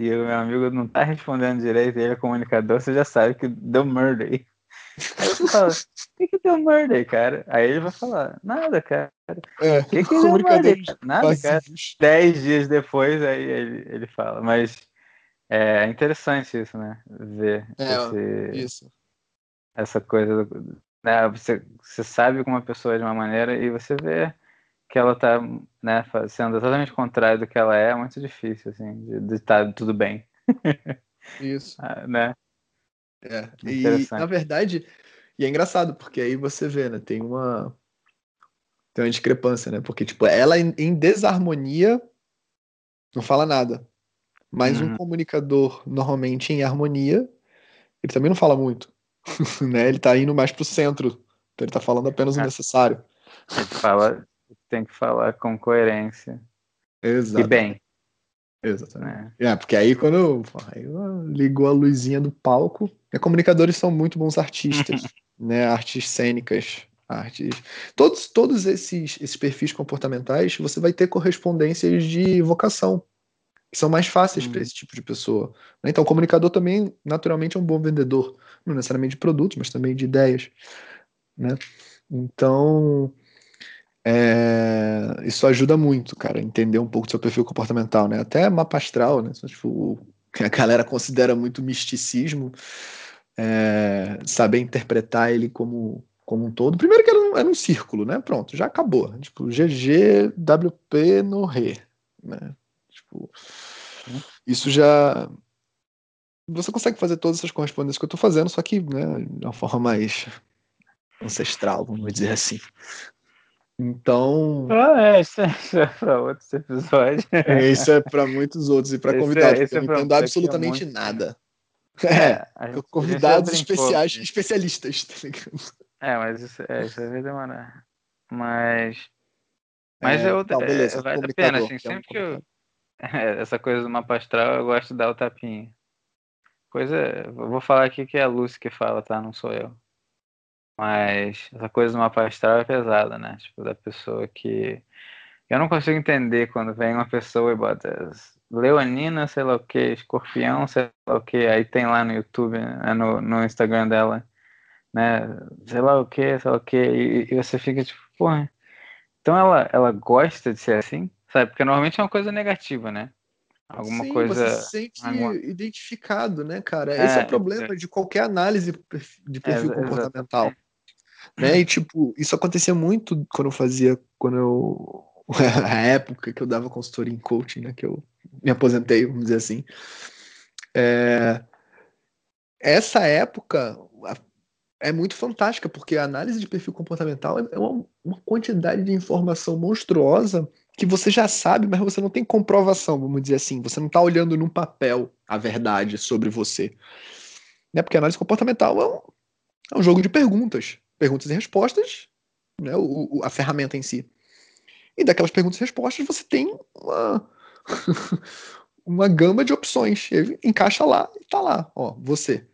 Speaker 2: E o meu amigo não tá respondendo direito, ele é comunicador, você já sabe que deu murder. Aí você fala, o que, que deu murder, cara? Aí ele vai falar, nada, cara.
Speaker 1: É,
Speaker 2: O que, que deu murder? Nada, cara. Dez dias depois, aí ele, ele fala. Mas é interessante isso, né? Ver
Speaker 1: É,
Speaker 2: esse-
Speaker 1: Isso.
Speaker 2: essa coisa. do- né? Você, você sabe como uma pessoa é de uma maneira e você vê que ela tá né, sendo exatamente o contrário do que ela é, é muito difícil, assim, de estar tudo bem,
Speaker 1: Isso.
Speaker 2: ah, né?
Speaker 1: É. E, na verdade, e é engraçado, porque aí você vê, né? Tem uma. Tem uma discrepância, né? Porque, tipo, ela em, em desarmonia não fala nada. Mas um
Speaker 2: Uhum.
Speaker 1: comunicador, normalmente em harmonia, ele também não fala muito. né? Ele tá indo mais pro centro. Então ele tá falando apenas o
Speaker 2: É.
Speaker 1: necessário.
Speaker 2: Ele fala, tem que falar com coerência e
Speaker 1: Exato.
Speaker 2: bem,
Speaker 1: Exatamente.
Speaker 2: né?
Speaker 1: É, porque aí quando aí, ligou a luzinha do palco, né, comunicadores são muito bons artistas, né? Artes cênicas, artes. Todos, todos esses, esses perfis comportamentais, você vai ter correspondências de vocação, que são mais fáceis para
Speaker 2: Uhum.
Speaker 1: esse tipo de pessoa. né? Então, o comunicador também, naturalmente, é um bom vendedor, não necessariamente de produtos, mas também de ideias, né? Então, é, isso ajuda muito, cara, entender um pouco do seu perfil comportamental, né? Até mapa astral, né? Tipo, a galera considera muito misticismo, é, saber interpretar ele como, como um todo. Primeiro que era um, era um círculo, né? Pronto, já acabou. Tipo, GG, WP no Ré, né? Tipo, isso já... Você consegue fazer todas essas correspondências que eu tô fazendo, só que, né, de uma forma mais ancestral, vamos dizer assim. Então,
Speaker 2: Ah, é, isso é, é para outros episódios.
Speaker 1: É, Isso é para muitos outros e para
Speaker 2: é-
Speaker 1: convidados, eu
Speaker 2: é
Speaker 1: não entendo absolutamente
Speaker 2: muito
Speaker 1: nada. É,
Speaker 2: gente-
Speaker 1: convidados
Speaker 2: brincou
Speaker 1: especiais, especialistas, tá ligado?
Speaker 2: É, mas isso, é, isso vai demorar. Mas. Mas
Speaker 1: É,
Speaker 2: eu,
Speaker 1: não,
Speaker 2: é,
Speaker 1: beleza,
Speaker 2: vale a pena, assim,
Speaker 1: é
Speaker 2: sempre que eu. essa coisa do mapa astral, eu gosto de dar o tapinha. Coisa. Eu vou falar aqui que é a Lucy que fala, tá? Não sou eu. Mas essa coisa do mapa astral é pesada, né? Tipo, da pessoa que. Eu não consigo entender quando vem uma pessoa e bota Leonina, sei lá o que, escorpião, sei lá o que, aí tem lá no YouTube, né, no, no Instagram dela, né? Sei lá o que, sei lá o que, e, e você fica tipo, porra. Então ela, ela gosta de ser assim, sabe? Porque normalmente é uma coisa negativa, né? Alguma
Speaker 1: Sim,
Speaker 2: coisa.
Speaker 1: você se sente
Speaker 2: alguma-
Speaker 1: identificado, né, cara? Esse é,
Speaker 2: É,
Speaker 1: o problema de qualquer análise de perfil
Speaker 2: Exa-
Speaker 1: comportamental. Né? E, tipo, isso acontecia muito quando eu fazia, quando eu. A época que eu dava consultoria em coaching, né? Que eu me aposentei, vamos dizer assim. É, essa época é muito fantástica, porque a análise de perfil comportamental é uma, uma quantidade de informação monstruosa que você já sabe, mas você não tem comprovação, vamos dizer assim. Você não está olhando num papel a verdade sobre você. Né? Porque a análise comportamental é um, é um jogo de perguntas. Perguntas e respostas, né? o, o- a ferramenta em si. E daquelas perguntas e respostas você tem uma, uma gama de opções. E aí encaixa lá e tá lá, ó, você.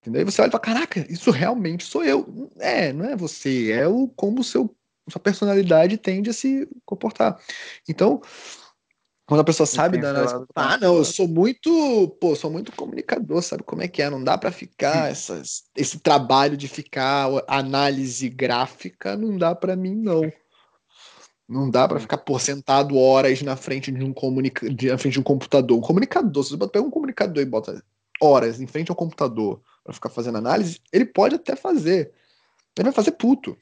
Speaker 1: Entendeu? Aí você olha e fala, caraca, isso realmente sou eu. É, não é você, é o como o seu, sua personalidade tende a se comportar. Então, quando a pessoa sabe da análise, ah, não, eu sou muito, pô, sou muito comunicador, sabe como é que é? Não dá pra ficar essas, esse trabalho de ficar análise gráfica, não dá pra mim não. Não dá
Speaker 2: Hum.
Speaker 1: ficar por sentado horas na frente de um comunica de, na frente de um computador. Um comunicador, se você pega um comunicador e bota horas em frente ao computador pra ficar fazendo análise, ele pode até fazer. Ele vai fazer puto.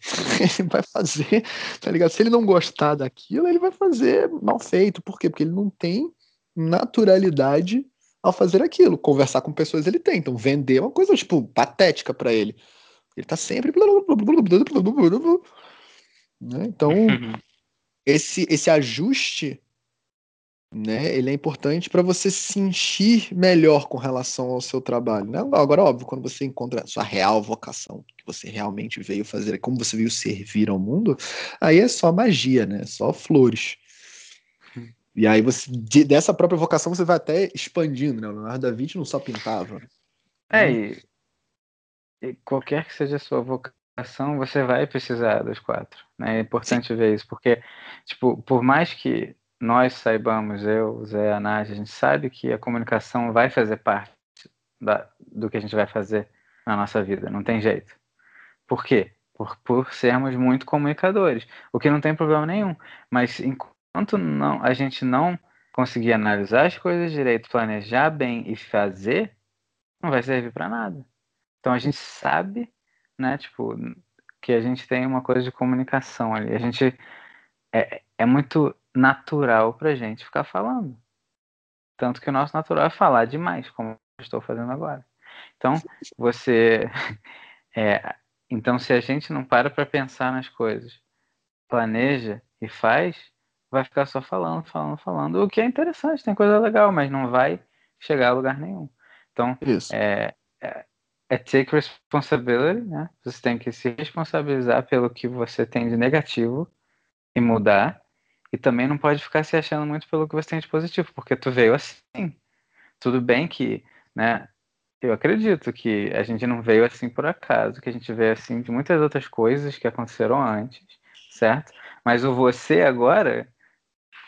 Speaker 1: ele vai fazer, tá ligado? Se ele não gostar daquilo, ele vai fazer mal feito. Por quê? Porque ele não tem naturalidade ao fazer aquilo. Conversar com pessoas ele tem. Então, vender é uma coisa, tipo, patética pra ele. Ele tá sempre. Né? Então, esse, esse ajuste, né, ele é importante para você se sentir melhor com relação ao seu trabalho. Né? Agora, óbvio, quando você encontra a sua real vocação, que você realmente veio fazer, como você veio servir ao mundo, aí é só magia, né? Só flores. E aí você, de- dessa própria vocação, você vai até expandindo, né? O Leonardo da Vinci não só pintava.
Speaker 2: É, e, e qualquer que seja a sua vocação, você vai precisar dos quatro. Né? É importante ver isso, porque, tipo, por mais que nós saibamos, eu, Zé, a Nádia, a gente sabe que a comunicação vai fazer parte da, do que a gente vai fazer na nossa vida, não tem jeito. Por quê? Por, por sermos muito comunicadores, o que não tem problema nenhum. Mas enquanto não, a gente não conseguir analisar as coisas direito, planejar bem e fazer, não vai servir para nada. Então a gente sabe, né, tipo, que a gente tem uma coisa de comunicação ali. A gente é, é muito natural pra gente ficar falando. Tanto que o nosso natural é falar demais, como eu estou fazendo agora. Então, você é, então se a gente não para para pensar nas coisas, planeja e faz, vai ficar só falando, falando, falando, o que é interessante, tem coisa legal, mas não vai chegar a lugar nenhum. Então, é, é, é take responsibility, né? Você tem que se responsabilizar pelo que você tem de negativo e mudar. E também não pode ficar se achando muito pelo que você tem de positivo, porque tu veio assim. Tudo bem que, né? Eu acredito que a gente não veio assim por acaso, que a gente veio assim de muitas outras coisas que aconteceram antes, certo? Mas o você agora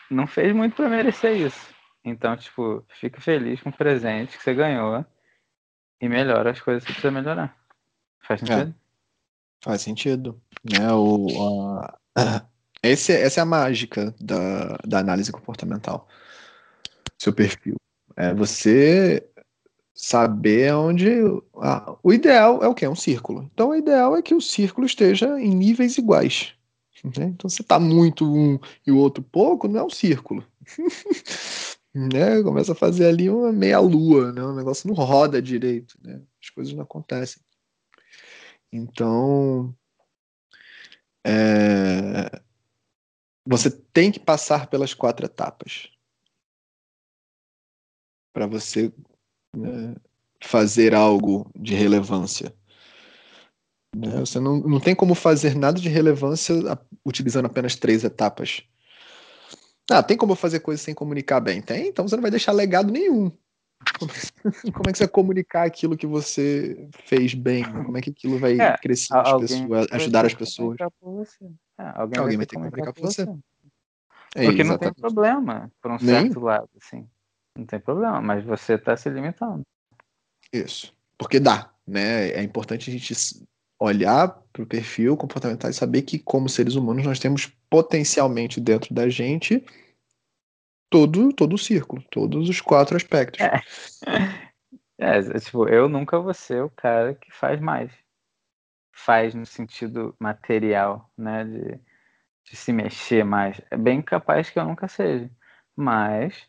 Speaker 2: não fez muito para merecer isso. Então, tipo, fica feliz com o presente que você ganhou e melhora as coisas que precisa melhorar. Faz sentido?
Speaker 1: Faz sentido. Né? O, a- esse, essa é a mágica da, da análise comportamental. Seu perfil. É você saber onde. ah, o ideal é o quê? É um círculo. Então, o ideal é que o círculo esteja em níveis iguais. né? Então, se tá muito um e o outro pouco, não é um círculo. né? Começa a fazer ali uma meia-lua, né? O negócio não roda direito, né? As coisas não acontecem. Então, é, você tem que passar pelas quatro etapas para você né, fazer algo de relevância. né? Você não, não tem como fazer nada de relevância utilizando apenas três etapas. Ah, tem como fazer coisas sem comunicar bem? Tem, então você não vai deixar legado nenhum. Como é que você vai comunicar aquilo que você fez bem? Como é que aquilo vai
Speaker 2: É,
Speaker 1: crescer as pessoas, ajudar as pessoas?
Speaker 2: Comunicar. É, alguém,
Speaker 1: Alguém
Speaker 2: vai ter que comunicar por você.
Speaker 1: É,
Speaker 2: Porque não tem
Speaker 1: exatamente.
Speaker 2: problema, por um
Speaker 1: Nem.
Speaker 2: certo lado, assim. Não tem problema, mas você está se limitando.
Speaker 1: Isso. Porque dá, né? É importante a gente olhar para o perfil comportamental e saber que, como seres humanos, nós temos potencialmente dentro da gente todo, todo o círculo, todos os quatro aspectos.
Speaker 2: É, é, tipo, eu nunca vou ser o cara que faz mais. Faz no sentido material, né? De, de se mexer mais. É bem capaz que eu nunca seja. Mas,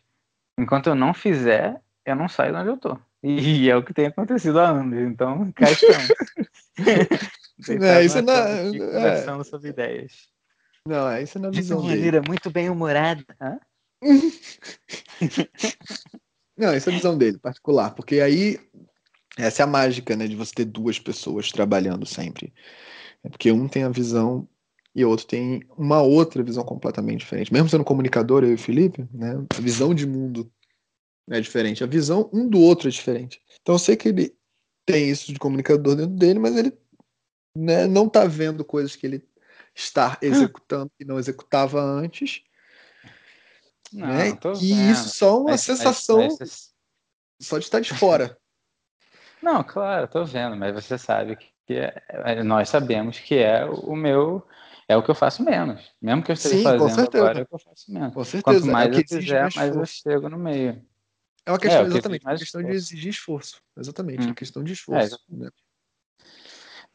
Speaker 2: enquanto eu não fizer, eu não saio de onde eu tô. E é o que tem acontecido há anos. Então, cá estamos.
Speaker 1: É, isso não-
Speaker 2: na aqui,
Speaker 1: é.
Speaker 2: Conversando sobre ideias.
Speaker 1: Não, é isso na
Speaker 2: De
Speaker 1: visão dele.
Speaker 2: maneira muito bem humorada. Hã?
Speaker 1: Não, essa é a visão dele, particular. Porque aí, essa é a mágica, né? De você ter duas pessoas trabalhando sempre. É porque um tem a visão e o outro tem uma outra visão completamente diferente. Mesmo sendo comunicador, eu e o Felipe, né? A visão de mundo é diferente. A visão um do outro é diferente. Então eu sei que ele tem isso de comunicador dentro dele, mas ele né, não tá vendo coisas que ele está executando que não executava antes.
Speaker 2: Não,
Speaker 1: né? E
Speaker 2: vendo.
Speaker 1: isso só uma
Speaker 2: mas-
Speaker 1: sensação
Speaker 2: mas você-
Speaker 1: só de estar de fora.
Speaker 2: Não, claro, tô vendo, mas você sabe que é- é- nós sabemos que é o meu, é o que eu faço menos. Mesmo que eu esteja
Speaker 1: Sim, com
Speaker 2: fazendo
Speaker 1: certeza.
Speaker 2: agora, é o que eu faço menos.
Speaker 1: Com certeza.
Speaker 2: Quanto mais
Speaker 1: é o que
Speaker 2: eu fizer,
Speaker 1: mais
Speaker 2: mais eu
Speaker 1: esforço.
Speaker 2: chego no meio.
Speaker 1: É uma questão,
Speaker 2: É, o que
Speaker 1: exatamente, uma
Speaker 2: mais
Speaker 1: questão de
Speaker 2: esforço.
Speaker 1: exigir esforço. Exatamente,
Speaker 2: Hum.
Speaker 1: uma questão de esforço. né?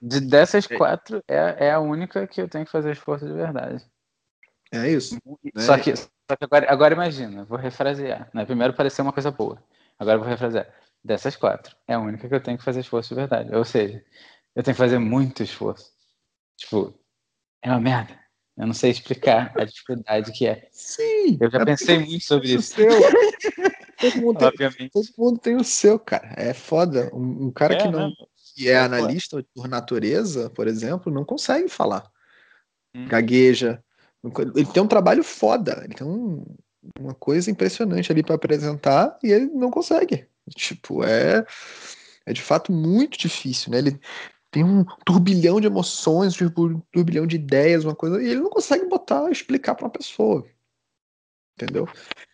Speaker 2: De, dessas
Speaker 1: É.
Speaker 2: quatro, é, é a única que eu tenho que fazer esforço de verdade.
Speaker 1: É isso. né?
Speaker 2: Só que, só que agora, agora imagina, vou refrasear. Né? Primeiro pareceu uma coisa boa. Agora eu vou refrasear. Dessas quatro, é a única que eu tenho que fazer esforço de verdade. Ou seja, eu tenho que fazer muito esforço. Tipo, é uma merda. Eu não sei explicar a dificuldade que é.
Speaker 1: Sim.
Speaker 2: Eu já
Speaker 1: é
Speaker 2: pensei muito sobre isso.
Speaker 1: seu. todo, mundo tem, todo mundo tem o seu, cara. É foda. Um, um cara
Speaker 2: É,
Speaker 1: que não
Speaker 2: né?
Speaker 1: que é
Speaker 2: É,
Speaker 1: analista por natureza, por exemplo, não consegue falar.
Speaker 2: Hum.
Speaker 1: Gagueja. Ele tem um trabalho foda. Ele tem um, uma coisa impressionante ali para apresentar e ele não consegue. Tipo, é, é de fato muito difícil, né? Ele tem um turbilhão de emoções, um turbilhão de ideias, uma coisa, e ele não consegue botar, explicar para uma pessoa. Entendeu?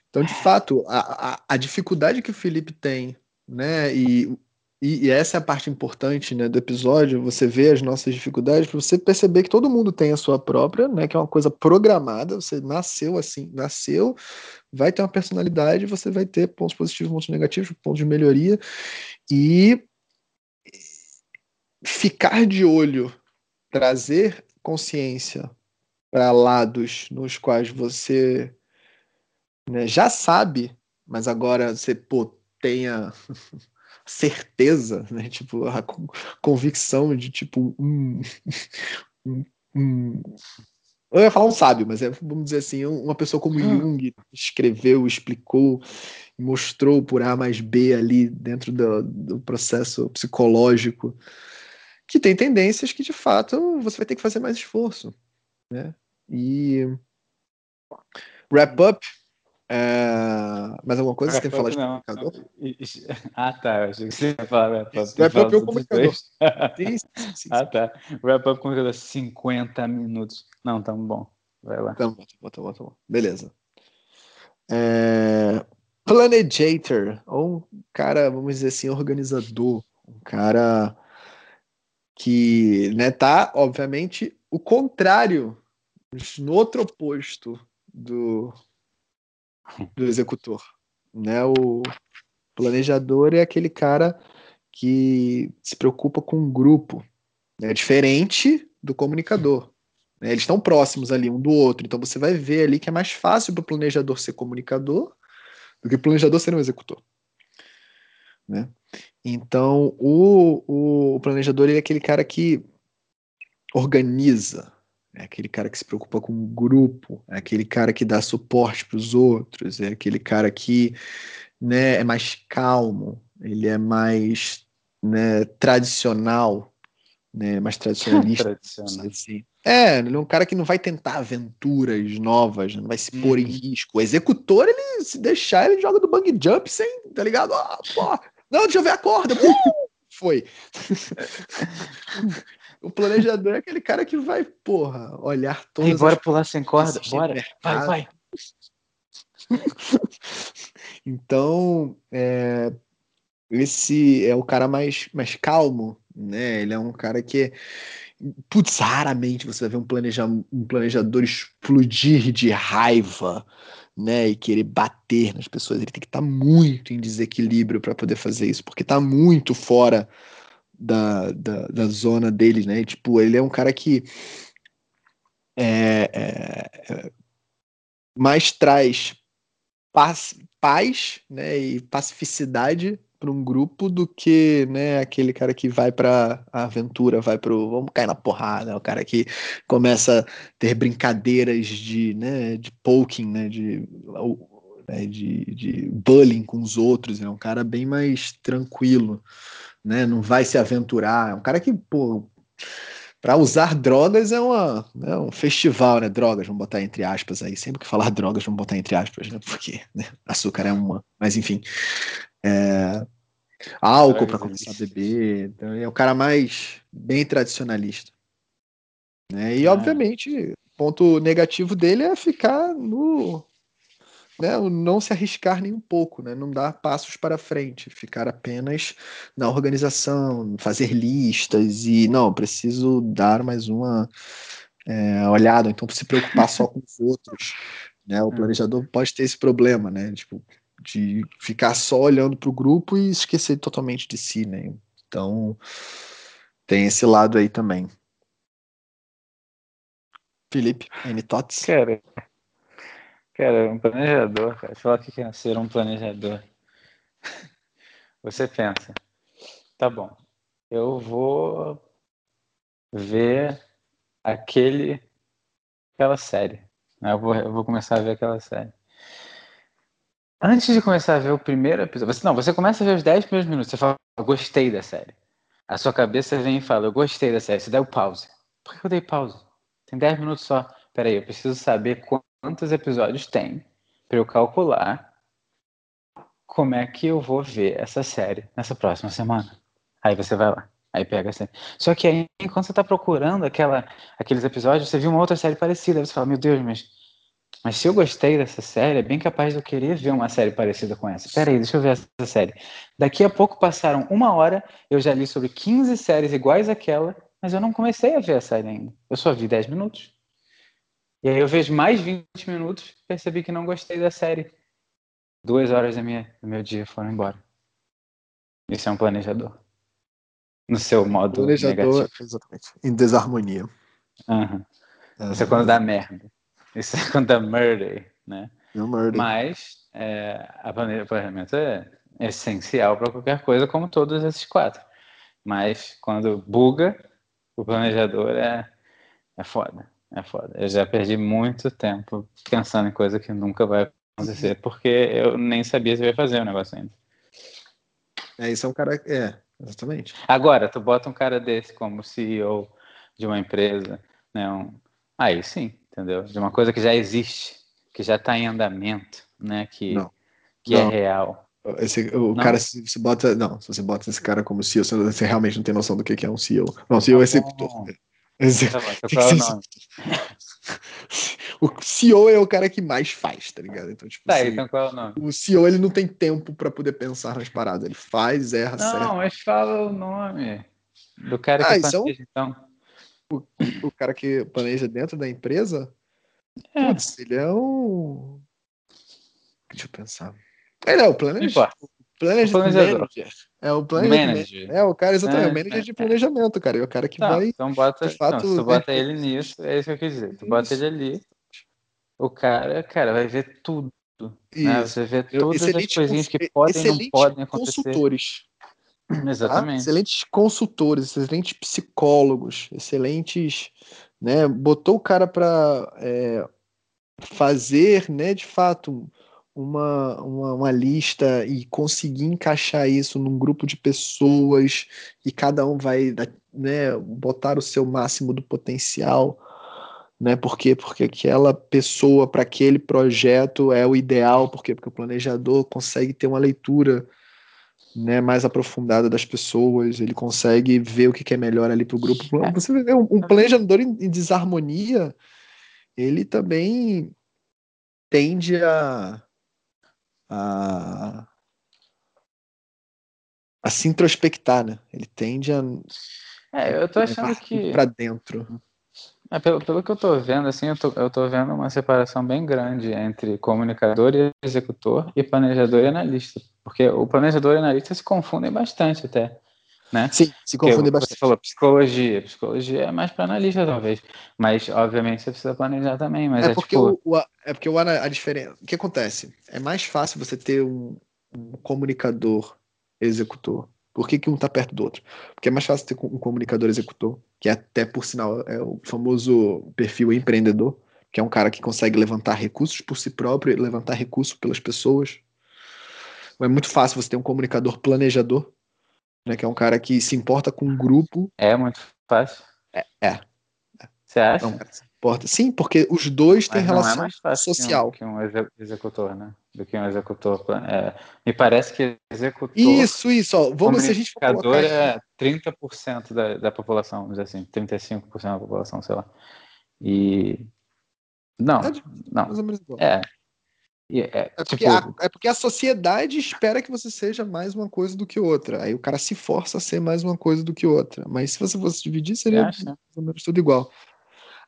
Speaker 1: Então, de fato, a, a, a dificuldade que o Felipe tem, né, e e, e, essa é a parte importante né, do episódio, você vê as nossas dificuldades, para você perceber que todo mundo tem a sua própria, né, que é uma coisa programada, você nasceu assim, nasceu, vai ter uma personalidade, você vai ter pontos positivos, pontos negativos, pontos de melhoria, e ficar de olho, trazer consciência para lados nos quais você né, já sabe, mas agora você pô, tenha certeza, né? Tipo, a convicção de tipo um, um, um eu ia falar um sábio, mas é, vamos dizer assim, uma pessoa como hum. Jung escreveu, explicou, mostrou por A mais B ali dentro do, do processo psicológico, que tem tendências que de fato você vai ter que fazer mais esforço, né? E wrap up é... Mais alguma coisa? Você tem que falar de não, comunicador?
Speaker 2: Ah, tá. Eu achei que você ia falar wrap up. Wrap up é o comunicador. sim, sim, sim, ah, tá. Wrap up comunicador, 50 minutos. Não, tá bom. Vai lá.
Speaker 1: Tá bom, tá bom, tá bom. Tá bom. Beleza. É... Planejator, ou um cara, vamos dizer assim, organizador. Um cara que né, tá, obviamente, o contrário, no outro oposto do, do executor. Né? O planejador é aquele cara que se preocupa com um grupo. É diferente do comunicador. Né? Eles estão próximos ali um do outro. Então você vai ver ali que é mais fácil para o planejador ser comunicador do que o planejador ser um executor. Né? Então o, o planejador é aquele cara que organiza, é aquele cara que se preocupa com o grupo, é aquele cara que dá suporte para os outros, é aquele cara que né, é mais calmo, ele é mais né, tradicional, né, mais tradicionalista. Assim. É, ele é um cara que não vai tentar aventuras novas, não vai se pôr em uhum. risco. O executor, ele se deixar, ele joga do bang jump sem, tá ligado? Ah, pô, não, deixa eu ver a corda. Uh! Foi. O planejador é aquele cara que vai, porra, olhar todas.
Speaker 2: E bora pular sem corda, bora. Vai, vai.
Speaker 1: então, é, esse é o cara mais, mais calmo, né? Ele é um cara que, putz, raramente você vai ver um, planeja, um planejador explodir de raiva, né? E querer bater nas pessoas. Ele tem que estar tá muito em desequilíbrio para poder fazer isso, porque está muito fora da, da, da zona dele, né? tipo, ele é um cara que é, é, é, mais traz paz, paz né, e pacificidade para um grupo do que né, aquele cara que vai para a aventura, vai para o vamos cair na porrada, o cara que começa a ter brincadeiras de, né, de poking, né, de, né, de, de bullying com os outros, é um cara bem mais tranquilo né? Não vai se aventurar. É um cara que, pô, para usar drogas é uma, é um festival, né? Drogas, vamos botar entre aspas aí. Sempre que falar drogas, vamos botar entre aspas, né? Porque né? açúcar é uma. Mas enfim. É... Álcool para começar a beber. Então, é o cara mais bem tradicionalista. Né? E, ah. obviamente, ponto negativo dele é ficar no né, não se arriscar nem um pouco, né, não dar passos para frente, ficar apenas na organização, fazer listas e não, preciso dar mais uma é, olhada, então se preocupar só com os outros. Né, o é. planejador pode ter esse problema, né, tipo, de ficar só olhando para o grupo e esquecer totalmente de si. Né, então tem esse lado aí também. Felipe, any thoughts?
Speaker 2: Cara, Cara, um planejador, cara. Fala o que é ser um planejador. Você pensa, tá bom, eu vou ver aquele, aquela série. Eu vou, eu vou começar a ver aquela série. Antes de começar a ver o primeiro episódio, você, não, você começa a ver os 10 primeiros minutos, você fala, eu gostei da série. A sua cabeça vem e fala, eu gostei da série. Você dá o pause. Por que eu dei pause? Tem 10 minutos só. Peraí, eu preciso saber quantos episódios tem para eu calcular como é que eu vou ver essa série nessa próxima semana. Aí você vai lá, aí pega a série. Só que aí, enquanto você está procurando aquela, aqueles episódios, você viu uma outra série parecida. Aí você fala, meu Deus, mas, mas se eu gostei dessa série, é bem capaz de eu querer ver uma série parecida com essa. Peraí, deixa eu ver essa série. Daqui a pouco passaram uma hora, eu já li sobre 15 séries iguais àquela, mas eu não comecei a ver a série ainda. Eu só vi 10 minutos. E aí eu vejo mais 20 minutos, percebi que não gostei da série. Duas horas da minha, do meu dia foram embora. Isso é um planejador. No seu modo
Speaker 1: Planejador,
Speaker 2: negativo.
Speaker 1: exatamente. Em desarmonia.
Speaker 2: Aham. Isso é quando dá merda. Isso é quando dá murder, né?
Speaker 1: No murder.
Speaker 2: Mas é, a planejamento é essencial para qualquer coisa, como todos esses quatro. Mas quando buga, o planejador é, é foda. É foda. Eu já perdi muito tempo pensando em coisa que nunca vai acontecer, porque eu nem sabia se eu ia fazer o negócio ainda.
Speaker 1: É, isso é um cara. É, exatamente.
Speaker 2: Agora, tu bota um cara desse como CEO de uma empresa, né? Um... Aí sim, entendeu? De uma coisa que já existe, que já está em andamento, né? Que,
Speaker 1: Não.
Speaker 2: que é
Speaker 1: Não.
Speaker 2: real.
Speaker 1: Esse, o
Speaker 2: Não?
Speaker 1: cara, se bota. Não, se você bota esse cara como CEO, você, realmente não tem noção do que que é um CEO. Não, CEO é
Speaker 2: Tá
Speaker 1: executor. Que
Speaker 2: o?
Speaker 1: O CEO é o cara que mais faz, tá ligado? Então, tipo,
Speaker 2: Tá,
Speaker 1: assim,
Speaker 2: então qual é o nome?
Speaker 1: o CEO ele não tem tempo pra poder pensar nas paradas. Ele faz, erra,
Speaker 2: Não,
Speaker 1: certo.
Speaker 2: mas fala o nome do cara
Speaker 1: Ah,
Speaker 2: que
Speaker 1: é
Speaker 2: planeja, então.
Speaker 1: O cara que planeja dentro da empresa,
Speaker 2: É,
Speaker 1: putz, ele é um. Deixa eu pensar. Ele é o
Speaker 2: não planejador.
Speaker 1: manager. É o planeja,
Speaker 2: Manager.
Speaker 1: É o cara, exatamente,
Speaker 2: É,
Speaker 1: o manager
Speaker 2: é,
Speaker 1: de
Speaker 2: é.
Speaker 1: planejamento, cara. É o cara que
Speaker 2: Tá,
Speaker 1: vai.
Speaker 2: então bota,
Speaker 1: de fato,
Speaker 2: não, tu
Speaker 1: ver
Speaker 2: bota ele nisso, é isso que eu quis dizer. Tu bota
Speaker 1: Isso.
Speaker 2: ele ali, o cara, cara, vai ver tudo. Né? Você vê todas as coisinhas que podem e não podem acontecer.
Speaker 1: consultores. tá?
Speaker 2: Exatamente.
Speaker 1: Excelentes consultores, excelentes psicólogos, excelentes, né? Botou o cara para fazer, né? De fato, uma, uma, uma lista e conseguir encaixar isso num grupo de pessoas e cada um vai, né? Botar o seu máximo do potencial. Né? Por quê? Porque aquela pessoa para aquele projeto é o ideal, por quê? Porque o planejador consegue ter uma leitura né, mais aprofundada das pessoas, ele consegue ver o que é melhor ali para o grupo. Você vê um, um planejador em, em desarmonia, ele também tende a, a, a se introspectar, né? Ele tende a
Speaker 2: É, eu tô achando que.
Speaker 1: para dentro.
Speaker 2: É, pelo, pelo que eu tô vendo, assim, eu tô, eu tô vendo uma separação bem grande entre comunicador e executor e planejador e analista. Porque o planejador e analista se confundem bastante até. Né?
Speaker 1: Sim, se confunde
Speaker 2: você
Speaker 1: bastante.
Speaker 2: falou psicologia. Psicologia é mais para analista, talvez. Mas, obviamente, você precisa planejar também. Mas é,
Speaker 1: É porque,
Speaker 2: tipo.
Speaker 1: o, o- é porque o, a diferença. O que acontece? É mais fácil você ter um, um comunicador executor. Por que, que um tá perto do outro? Porque é mais fácil ter um comunicador executor, que até, por sinal, é o famoso perfil empreendedor, que é um cara que consegue levantar recursos por si próprio, levantar recursos pelas pessoas. É muito fácil você ter um comunicador planejador, né, que é um cara que se importa com um grupo.
Speaker 2: É muito fácil.
Speaker 1: é.
Speaker 2: Você acha?
Speaker 1: É um cara que se importa. Sim, porque os dois têm
Speaker 2: Mas não é
Speaker 1: relação
Speaker 2: mais fácil
Speaker 1: social.
Speaker 2: Que um, que um exe- executor, né? Do que um executor. é, me parece que executor.
Speaker 1: Isso, isso. Ó. Vamos, se a gente colocar
Speaker 2: é 30% da, da população, vamos dizer assim, 35% da população, sei lá. E. Não,
Speaker 1: É
Speaker 2: não. É. É,
Speaker 1: É porque,
Speaker 2: tipo,
Speaker 1: a, é porque a sociedade espera que você seja mais uma coisa do que outra. Aí o cara se força a ser mais uma coisa do que outra. Mas se você fosse dividir, seria
Speaker 2: acha?
Speaker 1: mais ou menos tudo igual.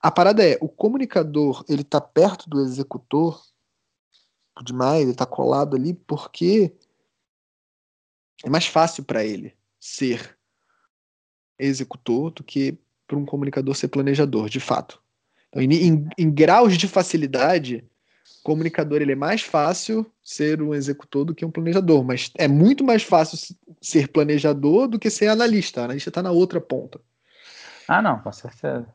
Speaker 1: A parada é, o comunicador, ele tá perto do executor demais, ele tá colado ali porque é mais fácil para ele ser executor do que para um comunicador ser planejador, de fato. Então, em, em- em graus de facilidade, comunicador ele é mais fácil ser um executor do que um planejador, mas é muito mais fácil ser planejador do que ser analista. A analista está na outra ponta,
Speaker 2: Ah, não, com certeza.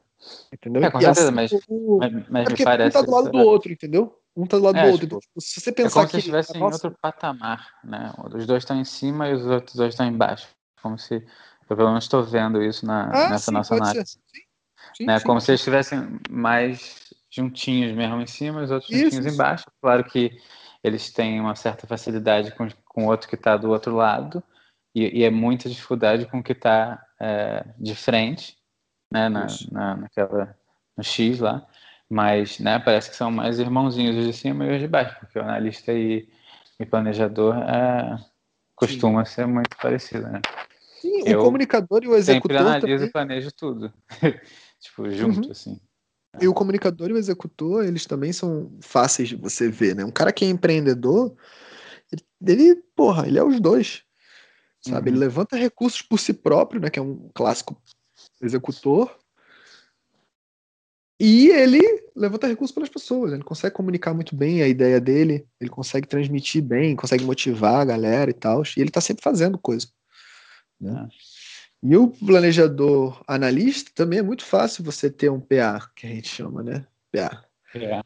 Speaker 1: entendeu?
Speaker 2: É, com
Speaker 1: E
Speaker 2: certeza,
Speaker 1: assim
Speaker 2: mas-
Speaker 1: como-
Speaker 2: Mas, mas
Speaker 1: é
Speaker 2: me
Speaker 1: porque um
Speaker 2: parece.
Speaker 1: tá do lado do outro, entendeu? Um tá do lado
Speaker 2: É,
Speaker 1: do outro.
Speaker 2: tipo,
Speaker 1: Então, se você
Speaker 2: É
Speaker 1: pensar
Speaker 2: como se
Speaker 1: que
Speaker 2: estivessem em
Speaker 1: nossa,
Speaker 2: outro patamar, né? Os dois estão em cima e os outros dois estão embaixo. Como se. Eu pelo menos estou vendo isso na,
Speaker 1: Ah,
Speaker 2: nessa
Speaker 1: sim,
Speaker 2: nossa análise.
Speaker 1: Sim, sim,
Speaker 2: né? Como se eles estivessem mais juntinhos mesmo em cima, os outros
Speaker 1: Isso,
Speaker 2: juntinhos
Speaker 1: isso.
Speaker 2: embaixo. Claro que eles têm uma certa facilidade com, com o outro que está do outro lado, e, e é muita dificuldade com o que está de frente, né, na, na, naquela, no X lá. Mas né, parece que são mais irmãozinhos os de cima e os de baixo, porque o analista e, e planejador é, costuma ser muito parecido, né?
Speaker 1: Sim,
Speaker 2: Eu
Speaker 1: o comunicador e o
Speaker 2: Sempre
Speaker 1: executor
Speaker 2: analiso
Speaker 1: também.
Speaker 2: e planejo tudo. tipo, junto,
Speaker 1: Uhum.
Speaker 2: assim.
Speaker 1: E o comunicador e o executor, eles também são fáceis de você ver, né? Um cara que é empreendedor, ele, porra, ele é os dois. Sabe?
Speaker 2: Uhum.
Speaker 1: Ele levanta recursos por si próprio, né? Que é um clássico executor. E ele levanta recursos pelas pessoas. Ele consegue comunicar muito bem a ideia dele, ele consegue transmitir bem, consegue motivar a galera e tal. E ele tá sempre fazendo coisa. Né? E o planejador analista também é muito fácil você ter um PA, que a gente chama, né? PA.
Speaker 2: É.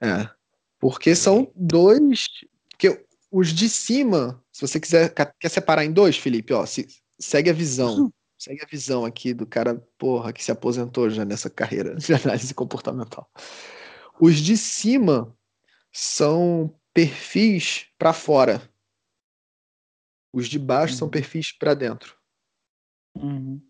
Speaker 1: É. Porque são dois. Porque os de cima, se você quiser quer separar em dois, Felipe, ó, se, segue a visão. Segue a visão aqui do cara, porra, que se aposentou já nessa carreira de análise comportamental. Os de cima são perfis para fora. Os de baixo são
Speaker 2: Uhum.
Speaker 1: perfis para dentro.
Speaker 2: Uhum.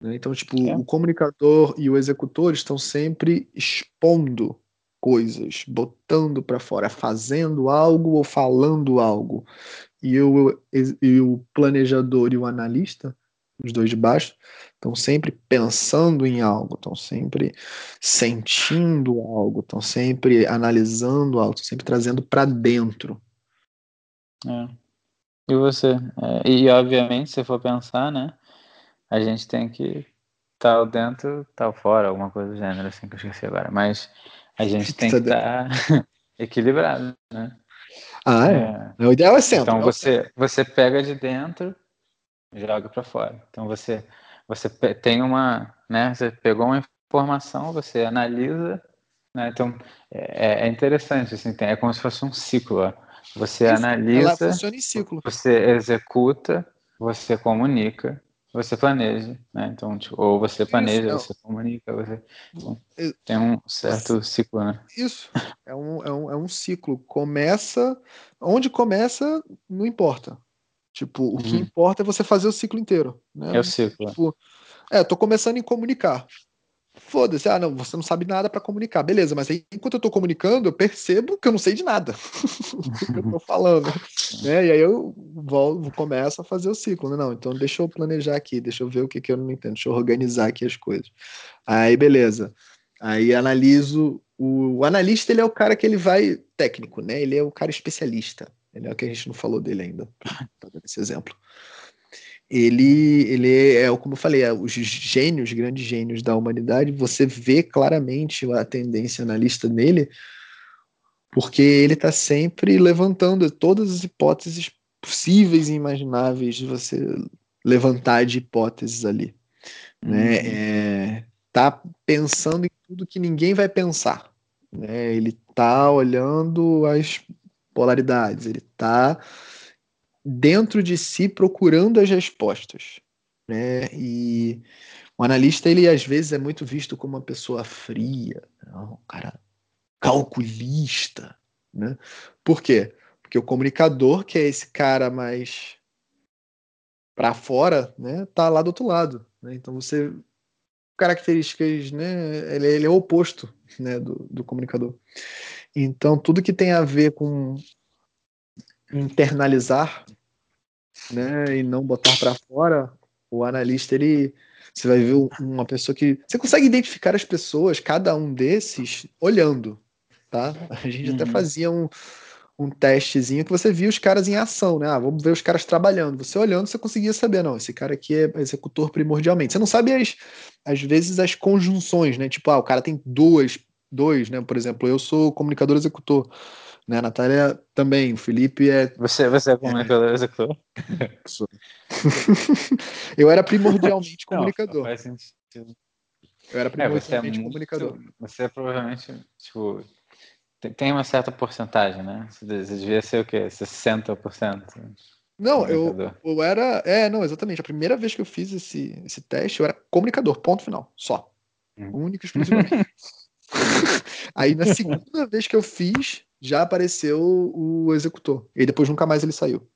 Speaker 1: né? Então, tipo,
Speaker 2: É.
Speaker 1: o comunicador e o executor estão sempre expondo coisas, botando para fora, fazendo algo ou falando algo. E o, e o planejador e o analista, os dois de baixo, estão sempre pensando em algo, estão sempre sentindo algo, estão sempre analisando algo, estão sempre trazendo para dentro.
Speaker 2: É. E você? É, e obviamente, se for pensar, né? A gente tem que tal dentro, tal fora, alguma coisa do gênero, assim que eu esqueci agora. Mas a gente tem que
Speaker 1: Tá
Speaker 2: estar equilibrado, né?
Speaker 1: Ah, é. O ideal é centro.
Speaker 2: Então
Speaker 1: é
Speaker 2: você, você pega de dentro, joga para fora. Então você, você tem uma, né? Você pegou uma informação, você analisa, né? Então é, é interessante, assim, tem, é como se fosse um ciclo. ó. Você
Speaker 1: Isso,
Speaker 2: analisa,
Speaker 1: Ela funciona em ciclo.
Speaker 2: você executa, você comunica, você planeja, né? Então, tipo, ou você planeja,
Speaker 1: não.
Speaker 2: você comunica, você então, tem um certo ciclo, né?
Speaker 1: Isso. É um, é, um, é um ciclo. Começa. Onde começa, não importa. Tipo, o que
Speaker 2: Uhum.
Speaker 1: importa é você fazer o ciclo inteiro. Né?
Speaker 2: É o ciclo.
Speaker 1: Tipo, é, tô começando em comunicar. Foda-se, ah, não, você não sabe nada para comunicar. Beleza, mas aí, enquanto eu tô comunicando, eu percebo que eu não sei de nada do que eu tô falando. Né? E aí eu volto, começo a fazer o ciclo. Né? Não, então deixa eu planejar aqui, deixa eu ver o que, que eu não entendo, deixa eu organizar aqui as coisas. Aí, beleza. Aí analiso. O, o analista, ele é o cara que ele vai técnico, né? Ele é o cara especialista. Ele é o que a gente não falou dele ainda, dando esse exemplo ele, ele é, como eu falei, é, os gênios, grandes gênios da humanidade, você vê claramente a tendência analista nele, porque ele está sempre levantando todas as hipóteses possíveis e imagináveis de você levantar de hipóteses ali. Né?
Speaker 2: Uhum.
Speaker 1: É, tá pensando em tudo que ninguém vai pensar. Né? Ele tá olhando as polaridades, ele tá dentro de si procurando as respostas, né? E o analista ele às vezes é muito visto como uma pessoa fria, né? um cara calculista, né? Por quê? Porque o comunicador, que é esse cara mais para fora, né, tá lá do outro lado, né? Então você características, né, ele, ele é o oposto, né, do, do comunicador. Então tudo que tem a ver com internalizar, né, e não botar para fora, o analista ele você vai ver uma pessoa que você consegue identificar as pessoas, cada um desses olhando, tá? A gente até
Speaker 2: Uhum.
Speaker 1: fazia um, um testezinho que você via os caras em ação, né? Ah, vamos ver os caras trabalhando. Você olhando, você conseguia saber, não, esse cara aqui é executor primordialmente. Você não sabe as, às vezes as conjunções, né? Tipo, ah, o cara tem duas, dois, né? Por exemplo, eu sou comunicador executor, né? A Natália também, o Felipe é
Speaker 2: Você, você é comunicador executor?
Speaker 1: eu era primordialmente
Speaker 2: Não,
Speaker 1: comunicador.
Speaker 2: faz sentido.
Speaker 1: Eu era
Speaker 2: É, você é
Speaker 1: primordialmente
Speaker 2: muito,
Speaker 1: comunicador.
Speaker 2: Você é provavelmente, tipo, tem, uma certa porcentagem, né? Você de- você devia ser o quê? 60%.
Speaker 1: Não, eu, eu era. É, não, exatamente. A primeira vez que eu fiz esse, esse teste, eu era comunicador, ponto final. Só.
Speaker 2: Hum.
Speaker 1: Único e exclusivamente. Aí na segunda vez que eu fiz, já apareceu o executor. E depois nunca mais ele saiu.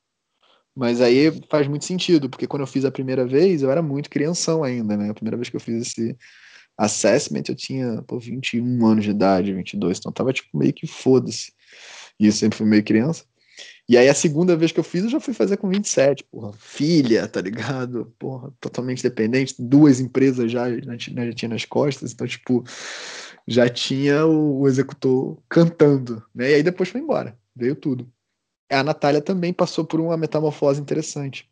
Speaker 1: Mas aí faz muito sentido, porque quando eu fiz a primeira vez, eu era muito crianção ainda, né? A primeira vez que eu fiz esse assessment, eu tinha pô, 21 anos de idade, 22, então tava tipo meio que foda-se. E eu sempre fui meio criança. E aí a segunda vez que eu fiz, eu já fui fazer com 27, porra, filha, tá ligado? Porra, totalmente dependente, duas empresas já, já tinha nas costas, então tipo, já tinha o, o executor cantando, né? E aí depois foi embora, veio tudo. A Natália também passou por uma metamorfose interessante.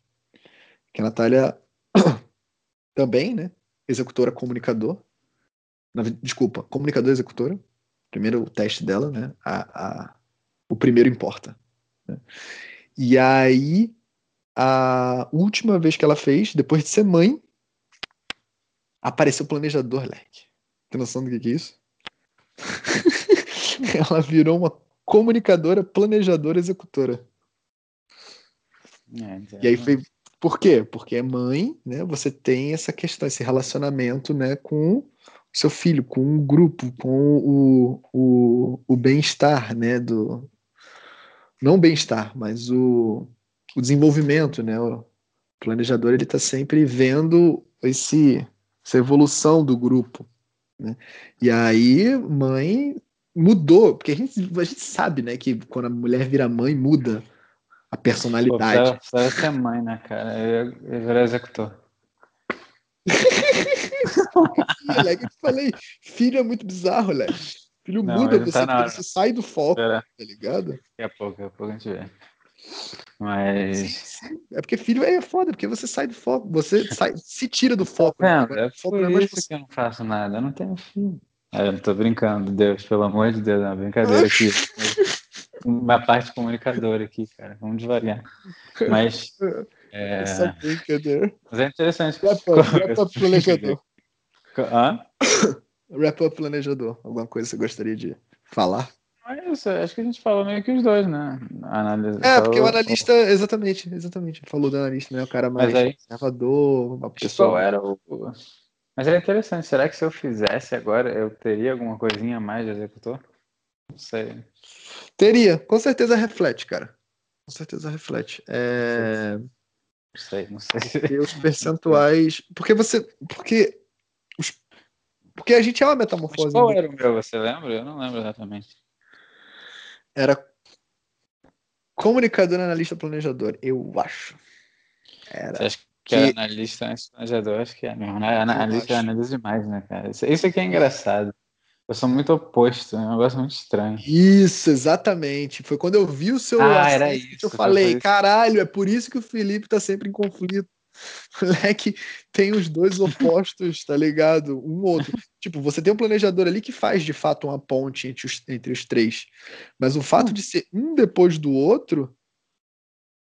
Speaker 1: Que a Natália também, né? Executora comunicador. Na, desculpa, comunicador executora. Primeiro o teste dela, né? A, a, o primeiro importa. Né? E aí, a última vez que ela fez, depois de ser mãe, apareceu o planejador, leque. Tem noção do que, que é isso? ela virou uma comunicadora, planejadora, executora. É, e aí foi. Por quê? Porque é mãe, né? Você tem essa questão, esse relacionamento, né, com o seu filho, com o grupo, com o, o, o bem-estar, né? Do, não bem-estar, mas o, o desenvolvimento, né? O planejador ele está sempre vendo esse, essa evolução do grupo. Né? E aí, mãe mudou, porque a gente, a gente sabe, né, que quando a mulher vira mãe, muda a personalidade.
Speaker 2: Pô, precisa ser mãe, né, cara? Eu, eu virar executor.
Speaker 1: é que eu falei, filho é muito bizarro, Léo. Filho não, muda, você, tá você sai do foco, Pera. tá ligado?
Speaker 2: Daqui a pouco, daqui a pouco a gente vê. Mas. Sim,
Speaker 1: sim. É porque filho é foda, porque você sai do foco, você sai, se tira do foco.
Speaker 2: Não, né? é por é isso você... que eu não faço nada, eu não tenho filho. É, eu não tô brincando, Deus, pelo amor de Deus, é uma brincadeira aqui. uma parte comunicadora aqui, cara. Vamos devagar. Mas. É... Essa brincadeira. Mas é interessante.
Speaker 1: Wrap up, wrap up planejador. Hã? Wrap up planejador. Alguma coisa que você gostaria de falar?
Speaker 2: É isso, acho que a gente falou meio que os dois, né?
Speaker 1: Analisa, é, porque o analista, exatamente, exatamente, falou do analista, né? O cara mais aí, conservador, uma pessoa.
Speaker 2: Qual era o, mas é interessante, será que se eu fizesse agora, eu teria alguma coisinha a mais de executor? Não sei.
Speaker 1: Teria, com certeza reflete, cara. Com certeza reflete. É...
Speaker 2: Não sei, não sei. Porque
Speaker 1: os percentuais. Porque você. Porque. Os... Porque a gente é uma metamorfose. Mas
Speaker 2: qual era o meu, você lembra? Eu não lembro exatamente.
Speaker 1: Era comunicador, analista, planejador, eu acho.
Speaker 2: Era. Você acha que, era analista planejador, acho que é mesmo. Né? Analista analisa demais, né, cara? Isso, isso aqui é engraçado. Eu sou muito oposto, é um negócio muito estranho.
Speaker 1: Isso, exatamente. Foi quando eu vi o seu
Speaker 2: ah, era isso,
Speaker 1: eu falei, caralho, é por isso que o Felipe tá sempre em conflito. Moleque, tem os dois opostos, tá ligado? Um outro. tipo, você tem um planejador ali que faz de fato uma ponte entre os, entre os três. Mas o fato hum. de ser um depois do outro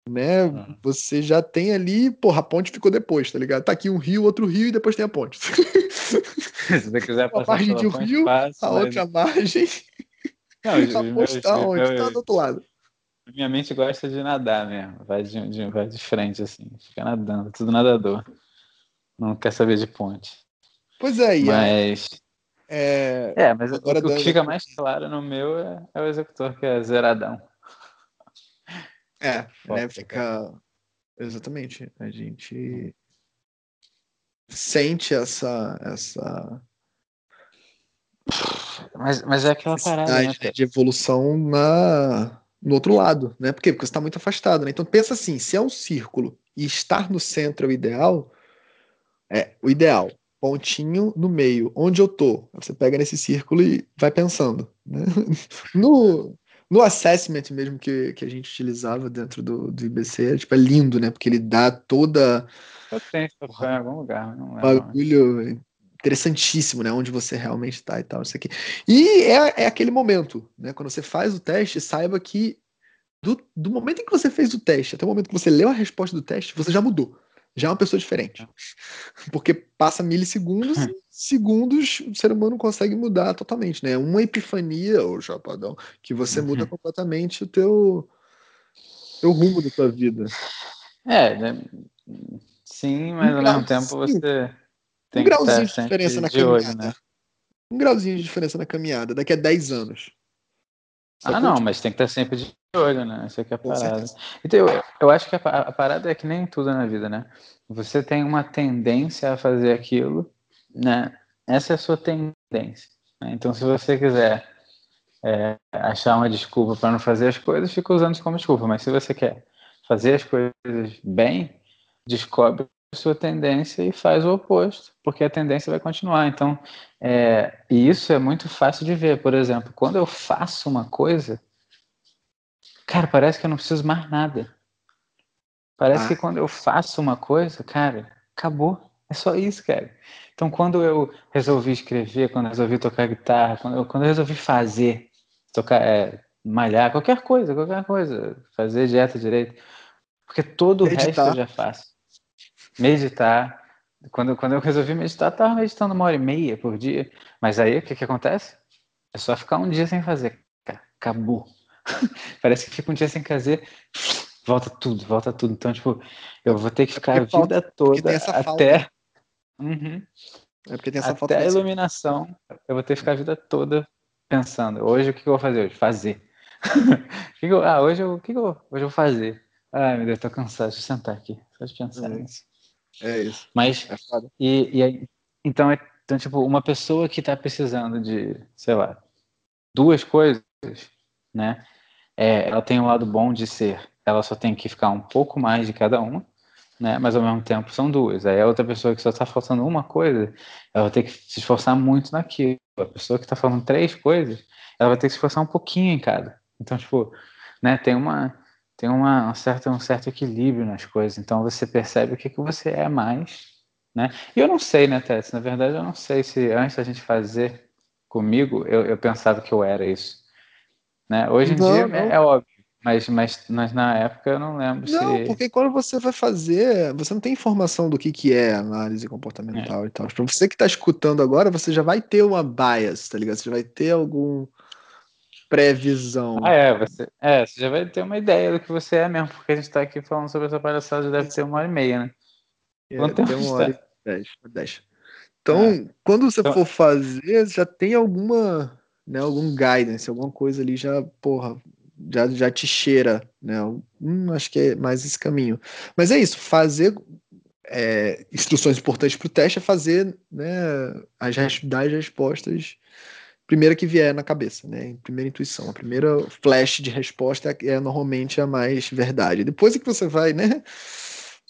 Speaker 1: né? Uhum. Você já tem ali, porra, a ponte ficou depois, tá ligado? Tá aqui um rio, outro rio e depois tem a ponte.
Speaker 2: Se você quiser passar a margem de um rio,
Speaker 1: passa, a outra margem. Não, a ponte tá onde? Tá do outro lado.
Speaker 2: Minha mente gosta de nadar mesmo, vai de, de, vai de frente, assim, fica nadando, tudo nadador. Não quer saber de ponte.
Speaker 1: Pois é,
Speaker 2: mas. É, é mas o, o que fica mais claro no meu é, é o executor, que é zeradão.
Speaker 1: É, né? Fica. Exatamente. A gente sente essa. essa...
Speaker 2: Mas, mas é aquela parada né,
Speaker 1: de evolução na, no outro lado, né? Por quê? Porque você está muito afastado, né? Então pensa assim, se é um círculo e estar no centro é o ideal, é o ideal. Pontinho no meio, onde eu tô. Você pega nesse círculo e vai pensando. Né? No, no assessment mesmo que, que a gente utilizava dentro do, do IBC, é, tipo, é lindo, né? Porque ele dá toda.
Speaker 2: Eu tenho em algum lugar, não
Speaker 1: é. Bagulho interessantíssimo, né? Onde você realmente está e tal, isso aqui. E é, é aquele momento, né? Quando você faz o teste, saiba que do, do momento em que você fez o teste até o momento que você leu a resposta do teste, você já mudou já é uma pessoa diferente. Porque passa milissegundos, segundos, o ser humano consegue mudar totalmente, né? Uma epifania, ou chapadão, que você muda uhum. completamente o teu, teu rumo da tua vida.
Speaker 2: É, né? sim, mas ao mesmo tempo você tem um
Speaker 1: grauzinho de diferença na de olho, né? um grauzinho de diferença na caminhada daqui a 10 anos.
Speaker 2: Só ah, não, tipo... mas tem que estar sempre de olho, né? Isso aqui é a parada. Então, eu, eu acho que a, a parada é que nem tudo na vida, né? Você tem uma tendência a fazer aquilo, né? Essa é a sua tendência. Né? Então, se você quiser é, achar uma desculpa para não fazer as coisas, fica usando isso como desculpa. Mas se você quer fazer as coisas bem, descobre sua tendência e faz o oposto, porque a tendência vai continuar. Então, é, e isso é muito fácil de ver. Por exemplo, quando eu faço uma coisa, cara, parece que eu não preciso mais nada. Parece ah. que quando eu faço uma coisa, cara, acabou. É só isso, cara. Então, quando eu resolvi escrever, quando eu resolvi tocar guitarra, quando eu, quando eu resolvi fazer, tocar, é, malhar, qualquer coisa, qualquer coisa, fazer dieta direito, porque todo meditar. o resto eu já faço. Meditar. Quando, quando eu resolvi meditar, estava meditando uma hora e meia por dia. Mas aí, o que, que acontece? É só ficar um dia sem fazer. Acabou. Parece que fica um dia sem fazer, volta tudo, volta tudo. Então, tipo, eu vou ter que é ficar é a vida toda até. Uhum. É porque tem essa Até a iluminação, eu vou ter que ficar a vida toda pensando. Hoje o que eu vou fazer hoje? Fazer. ah, hoje eu, o que eu, hoje eu vou fazer? Ai, meu Deus, tô cansado. Deixa eu sentar aqui. Só de pensar
Speaker 1: é nisso. É isso.
Speaker 2: Mas,
Speaker 1: é
Speaker 2: e, e aí, então, é, então, tipo, uma pessoa que tá precisando de, sei lá, duas coisas, né? É, ela tem um lado bom de ser, ela só tem que ficar um pouco mais de cada uma né? Mas ao mesmo tempo são duas. Aí a outra pessoa que só está faltando uma coisa, ela vai ter que se esforçar muito naquilo. A pessoa que está falando três coisas, ela vai ter que se esforçar um pouquinho em cada. Então, tipo, né? Tem uma tem uma, um, certo, um certo equilíbrio nas coisas. Então você percebe o que, que você é mais, né? E eu não sei, né, Tess? Na verdade, eu não sei se antes da gente fazer comigo, eu, eu pensava que eu era isso. Né? Hoje em não, dia não. É, é óbvio. Mas, mas, mas na época eu não lembro
Speaker 1: não,
Speaker 2: se.
Speaker 1: porque quando você vai fazer, você não tem informação do que, que é análise comportamental é. e tal. Para você que está escutando agora, você já vai ter uma bias, tá ligado? Você já vai ter algum previsão.
Speaker 2: Ah, é, você, é, você já vai ter uma ideia do que você é mesmo, porque a gente está aqui falando sobre essa palhaçada, já deve ter uma hora e meia, né?
Speaker 1: É, Quanto tem uma hora e dez, dez. Então, é. quando você então... for fazer, já tem alguma, né, algum guidance, alguma coisa ali já, porra, já, já te cheira, né? Hum, acho que é mais esse caminho. Mas é isso, fazer é, instruções importantes para o teste é fazer né, as, dar as respostas primeira que vier na cabeça, né? Primeira intuição, a primeira flash de resposta é, normalmente a mais verdade. Depois é que você vai, né?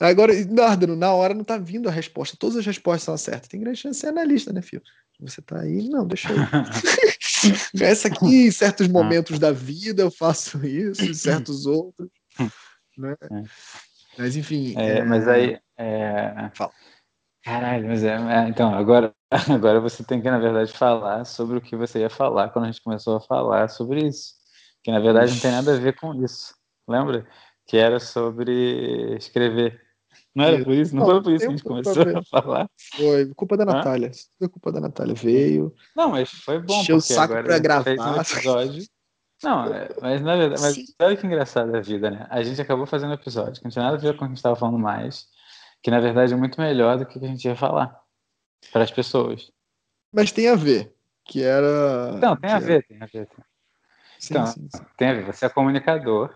Speaker 1: Agora, na hora não tá vindo a resposta, todas as respostas são certas. Tem grande chance de ser analista, né, filho? Você tá aí, não, deixa eu. Essa aqui, em certos momentos da vida, eu faço isso, em certos outros. Né? É. Mas enfim.
Speaker 2: É, é... Mas aí. É...
Speaker 1: Fala.
Speaker 2: Caralho, mas é, é, Então, agora, agora você tem que, na verdade, falar sobre o que você ia falar quando a gente começou a falar sobre isso. Que na verdade não tem nada a ver com isso. Lembra? Que era sobre escrever. Não era por isso? Não, não foi por isso que a gente começou a falar?
Speaker 1: Foi, culpa da Natália. Foi culpa da Natália. Veio.
Speaker 2: Não, mas foi bom.
Speaker 1: Encheu o saco agora pra gravar. Fez
Speaker 2: um episódio. Não, é, mas na verdade, mas olha que engraçado a vida, né? A gente acabou fazendo um episódio que não tinha nada a ver com o que a gente estava falando mais, que na verdade é muito melhor do que a gente ia falar para as pessoas.
Speaker 1: Mas tem a ver, que era.
Speaker 2: Não, tem a ver, tem a ver. Tem. Sim, então, sim, sim. tem a ver. Você é comunicador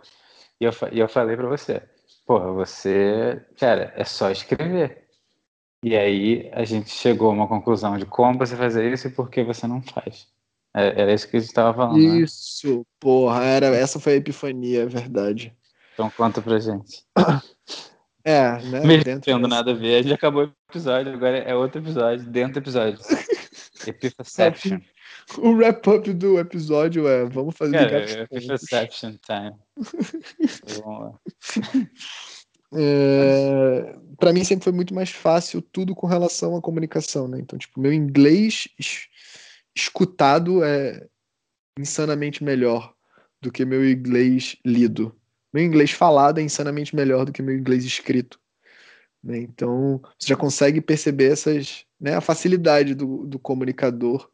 Speaker 2: e eu, e eu falei para você porra, você, cara, é só escrever. E aí a gente chegou a uma conclusão de como você fazer isso e por que você não faz. É, era isso que a gente estava falando.
Speaker 1: Né? Isso, né? porra, era, essa foi a epifania, é verdade.
Speaker 2: Então conta pra gente.
Speaker 1: É, né?
Speaker 2: Mesmo tendo nada a ver, a gente acabou o episódio, agora é outro episódio, dentro do episódio. Epifaception.
Speaker 1: o wrap-up do episódio é vamos fazer
Speaker 2: Cara, Epifaception time. vamos lá.
Speaker 1: É, para mim sempre foi muito mais fácil tudo com relação à comunicação, né? Então, tipo, meu inglês escutado é insanamente melhor do que meu inglês lido. Meu inglês falado é insanamente melhor do que meu inglês escrito. Né? Então, você já consegue perceber essas, né, a facilidade do, do comunicador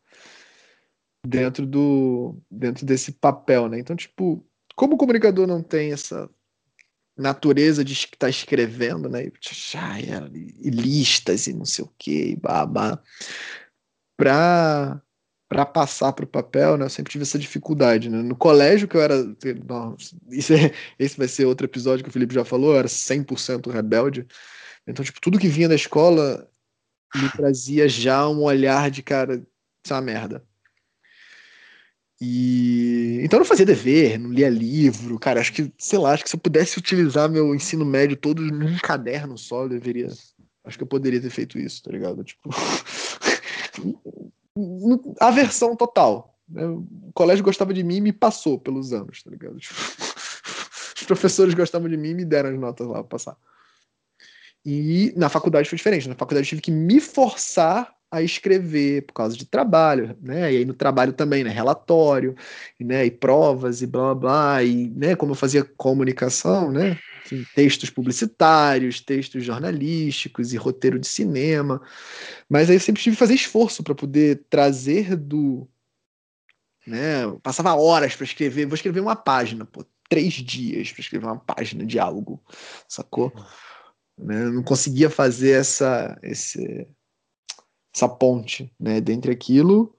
Speaker 1: dentro do dentro desse papel, né? Então, tipo, como o comunicador não tem essa natureza de estar tá escrevendo, né? E, e listas e não sei o que, babá. Para para passar para o papel, né, eu sempre tive essa dificuldade. Né? No colégio que eu era. Nossa, isso é, esse vai ser outro episódio que o Felipe já falou, eu era 100% rebelde. Então, tipo, tudo que vinha da escola me trazia já um olhar de cara, isso é uma merda. E então eu não fazia dever, não lia livro, cara. Acho que, sei lá, acho que se eu pudesse utilizar meu ensino médio todo num caderno só, eu deveria. Acho que eu poderia ter feito isso, tá ligado? Tipo. aversão total. Né? O colégio gostava de mim e me passou pelos anos, tá ligado? Tipo, os professores gostavam de mim e me deram as notas lá pra passar. E na faculdade foi diferente. Na faculdade eu tive que me forçar a escrever por causa de trabalho, né? E aí no trabalho também, né? Relatório, né? E provas e blá blá blá. E, né? Como eu fazia comunicação, né? Textos publicitários, textos jornalísticos e roteiro de cinema. Mas aí eu sempre tive que fazer esforço para poder trazer do. Né? Passava horas para escrever. Vou escrever uma página, pô. Três dias para escrever uma página de algo, sacou? Né? Eu não conseguia fazer essa, esse, essa ponte, né, dentre aquilo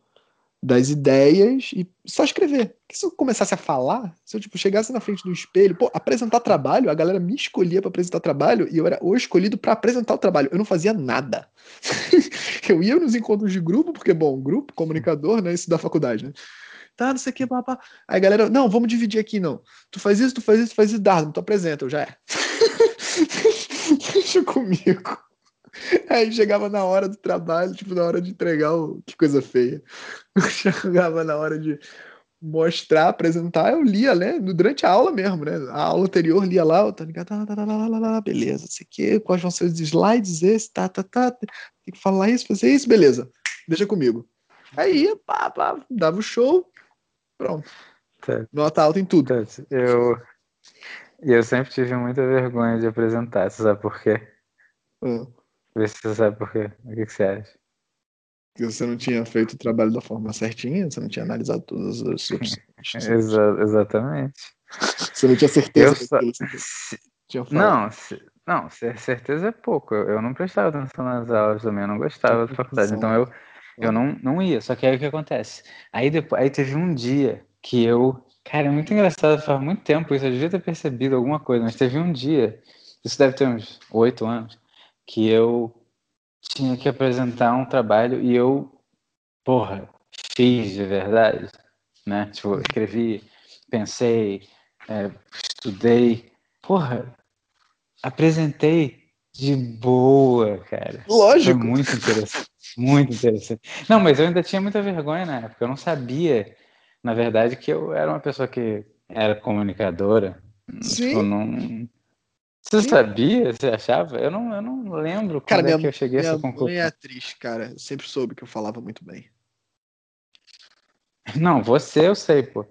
Speaker 1: das ideias e só escrever. Porque se eu começasse a falar, se eu tipo chegasse na frente do espelho, pô, apresentar trabalho, a galera me escolhia para apresentar trabalho e eu era o escolhido para apresentar o trabalho. Eu não fazia nada. eu ia nos encontros de grupo, porque bom, grupo, comunicador, né, isso da faculdade, né? Tá, não sei o que, papá. Aí a galera, não, vamos dividir aqui, não. Tu faz isso, tu faz isso, tu faz isso, Dardo, tu apresenta, eu já é. Deixa comigo. Aí chegava na hora do trabalho, tipo, na hora de entregar o. Que coisa feia. Chegava na hora de mostrar, apresentar, eu lia, né? Durante a aula mesmo, né? A aula anterior lia lá, tá ligado? Tá, tá, tá, tá, tá, beleza, sei que, quais vão ser os slides, esse, tá, tá, tá. Tem que falar isso, fazer isso, beleza. Deixa comigo. Aí, pá, pá, dava o show, pronto. Tá. Nota alta em tudo. Tá.
Speaker 2: Eu, eu sempre tive muita vergonha de apresentar, você sabe por quê? Hum. Vê se você sabe por quê. O que, que você acha?
Speaker 1: Que você não tinha feito o trabalho da forma certinha, você não tinha analisado todas as opções.
Speaker 2: Exa exatamente.
Speaker 1: Você não tinha certeza só...
Speaker 2: tinha. Não, não, certeza é pouco. Eu, eu não prestava atenção nas aulas também, eu não gostava da faculdade. Então eu, eu não, não ia. Só que aí o que acontece? Aí, depois, aí teve um dia que eu. Cara, é muito engraçado, faz muito tempo isso, eu devia ter percebido alguma coisa, mas teve um dia, isso deve ter uns oito anos, que eu tinha que apresentar um trabalho e eu, porra, fiz de verdade, né? Tipo, escrevi, pensei, é, estudei, porra, apresentei de boa, cara.
Speaker 1: Lógico.
Speaker 2: Foi muito interessante, muito interessante. Não, mas eu ainda tinha muita vergonha na época, eu não sabia, na verdade, que eu era uma pessoa que era comunicadora.
Speaker 1: Sim.
Speaker 2: Tipo, não, você sabia? Você achava? Eu não, eu não lembro
Speaker 1: cara,
Speaker 2: como
Speaker 1: é
Speaker 2: que eu cheguei a essa
Speaker 1: conclusão. Minha é atriz, cara. Eu sempre soube que eu falava muito bem.
Speaker 2: Não, você eu sei, pô.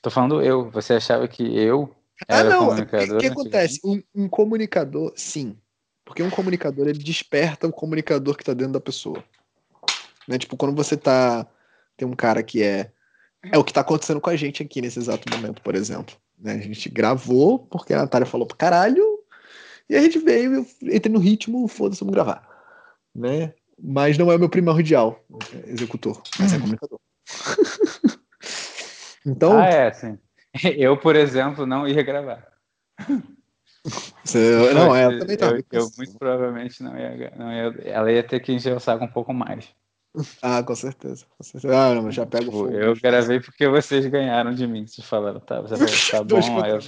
Speaker 2: Tô falando eu. Você achava que eu ah, era ah, não. comunicador?
Speaker 1: O que, que acontece? Um, um, comunicador, sim. Porque um comunicador, ele desperta o comunicador que tá dentro da pessoa. Né? Tipo, quando você tá... Tem um cara que é... É o que tá acontecendo com a gente aqui nesse exato momento, por exemplo. Né? A gente gravou porque a Natália falou pro caralho e a gente veio, eu entrei no ritmo, foda-se, vamos gravar. Né? Mas não é o meu primordial é executor, mas é comunicador. então.
Speaker 2: Ah, é, sim. Eu, por exemplo, não ia gravar.
Speaker 1: Você, não, é, eu também tava.
Speaker 2: Eu, eu, muito provavelmente não ia, não ia. Ela ia ter que encher o saco um pouco mais.
Speaker 1: Ah, com certeza. Com certeza. Ah, não, já pego fogo.
Speaker 2: Eu gravei porque vocês ganharam de mim. Vocês falaram, tá, você falou, tá bom. Aí eu,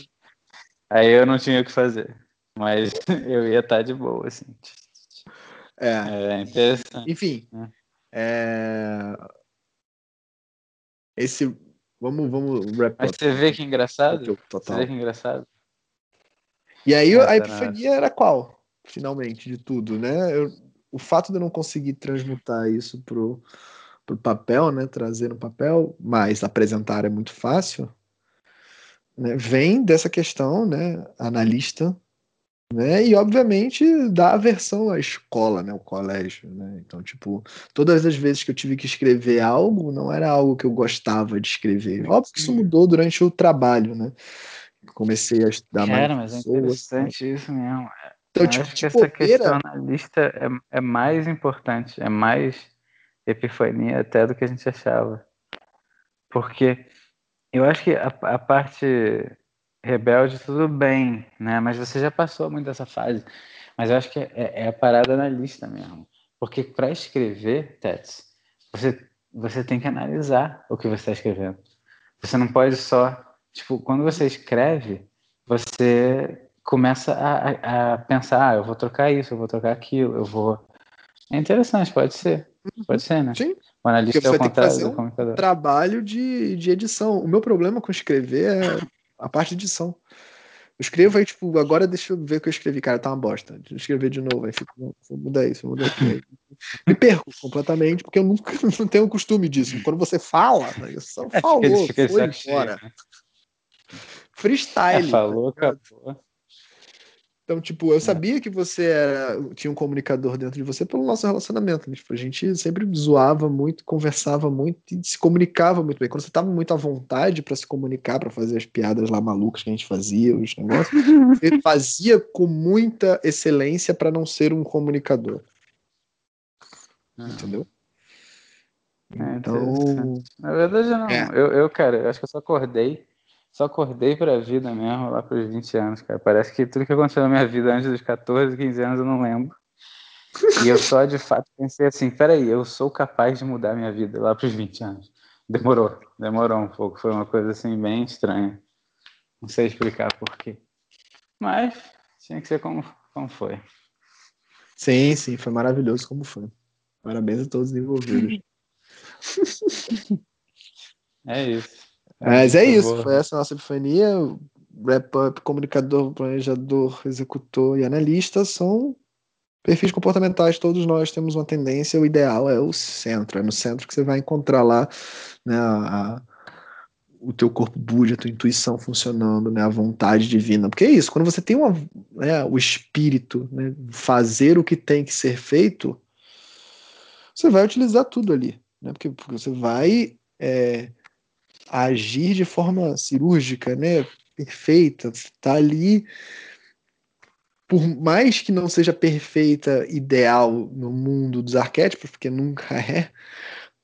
Speaker 2: aí eu não tinha o que fazer. Mas eu ia estar tá de boa, assim.
Speaker 1: É.
Speaker 2: é interessante.
Speaker 1: Enfim. É. É... Esse. Vamos, vamos
Speaker 2: wrap Mas você vê que engraçado? Total. Você vê que engraçado?
Speaker 1: E aí Nossa, a epifania era qual? Finalmente, de tudo, né? Eu, o fato de eu não conseguir transmutar isso pro, pro papel, né? Trazer no papel, mas apresentar é muito fácil. Né, vem dessa questão, né, analista né? E obviamente dá aversão à escola, né? O colégio, né? Então, tipo, todas as vezes que eu tive que escrever algo, não era algo que eu gostava de escrever. Óbvio que isso mudou durante o trabalho, né? Comecei a estudar
Speaker 2: Cara, mais. Cara, mas é interessante isso mesmo. Então, eu tipo, acho que essa questão na lista é, é mais importante, é mais epifania até do que a gente achava. Porque eu acho que a, a parte rebelde, tudo bem, né? Mas você já passou muito dessa fase. Mas eu acho que é, é a parada na lista mesmo. Porque para escrever, Tets, você, você tem que analisar o que você está escrevendo. Você não pode só. Tipo, quando você escreve, você começa a, a pensar: ah, eu vou trocar isso, eu vou trocar aquilo, eu vou. É interessante, pode ser. Pode ser, né?
Speaker 1: Sim.
Speaker 2: O analista
Speaker 1: Porque
Speaker 2: é o
Speaker 1: você tem que
Speaker 2: contrário
Speaker 1: fazer
Speaker 2: do
Speaker 1: um
Speaker 2: comunicador.
Speaker 1: trabalho de, de edição. O meu problema com escrever é a parte de edição. Eu escrevo aí, tipo, agora deixa eu ver o que eu escrevi. Cara, tá uma bosta. Deixa eu escrever de novo. Aí fico, vou mudar isso, vou mudar aquilo. Me perco completamente, porque eu nunca não tenho o costume disso. Quando você fala, né, só
Speaker 2: É, fica-
Speaker 1: falou, foi embora.
Speaker 2: né?
Speaker 1: Freestyle.
Speaker 2: É, falou,
Speaker 1: tá ligado?
Speaker 2: acabou.
Speaker 1: Então, tipo, eu sabia que você era, tinha um comunicador dentro de você pelo nosso relacionamento. né? Tipo, a gente sempre zoava muito, conversava muito e se comunicava muito bem. Quando você tava muito à vontade para se comunicar, para fazer as piadas lá malucas que a gente fazia, os negócios, você fazia com muita excelência para não ser um comunicador, entendeu?
Speaker 2: É,
Speaker 1: Então.
Speaker 2: Na verdade, não.
Speaker 1: É.
Speaker 2: Eu, eu, cara, eu acho que eu só acordei. Só acordei pra vida mesmo lá pros 20 anos, cara. Parece que tudo que aconteceu na minha vida antes dos 14, 15 anos eu não lembro. E eu só de fato pensei assim: peraí, eu sou capaz de mudar minha vida lá pros 20 anos. Demorou, demorou um pouco. Foi uma coisa assim bem estranha. Não sei explicar por quê. Mas tinha que ser como, como foi.
Speaker 1: sim, sim, foi maravilhoso como foi. Parabéns a todos os envolvidos.
Speaker 2: É isso.
Speaker 1: Mas é
Speaker 2: Foi
Speaker 1: isso, foi essa a nossa epifania. Wrap-up, comunicador, planejador, executor e analista são perfis comportamentais. Todos nós temos uma tendência, o ideal é o centro. É no centro que você vai encontrar lá né, a- o teu corpo búdio, a tua intuição funcionando, né, a vontade divina. Porque é isso, quando você tem uma, né, o espírito, né, fazer o que tem que ser feito, você vai utilizar tudo ali. Né, porque, porque você vai. é, agir de forma cirúrgica, né? Perfeita, tá ali. Por mais que não seja perfeita, ideal no mundo dos arquétipos, porque nunca é,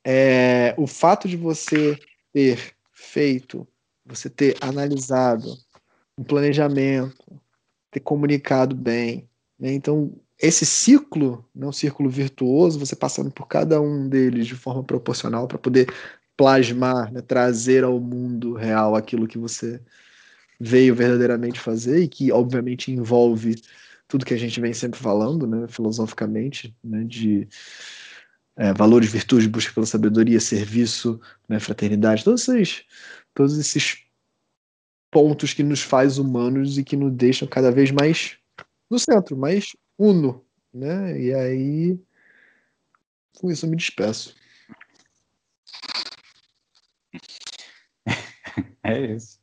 Speaker 1: é o fato de você ter feito, você ter analisado um planejamento, ter comunicado bem, né? Então esse ciclo, né, um círculo virtuoso, você passando por cada um deles de forma proporcional para poder plasmar, né, trazer ao mundo real aquilo que você veio verdadeiramente fazer e que obviamente envolve tudo que a gente vem sempre falando, né, filosoficamente, né, de é, valores, virtudes, busca pela sabedoria, serviço, né, fraternidade, todos esses, todos esses pontos que nos faz humanos e que nos deixam cada vez mais no centro, mais uno, né? E aí com isso eu me despeço.
Speaker 2: É isso.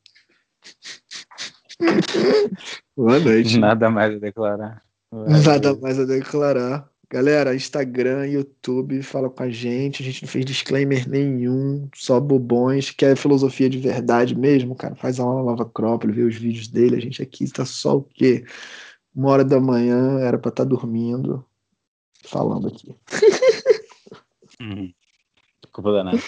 Speaker 1: Boa noite.
Speaker 2: Nada mais a declarar.
Speaker 1: Nada mais a declarar. Galera, Instagram, YouTube, fala com a gente. A gente não fez disclaimer nenhum, só bobões. Quer filosofia de verdade mesmo, cara? Faz aula Lava Acrópole, vê os vídeos dele. A gente aqui tá só o quê? Uma hora da manhã, era pra estar dormindo, falando aqui.
Speaker 2: Uhum. Culpa da Nath.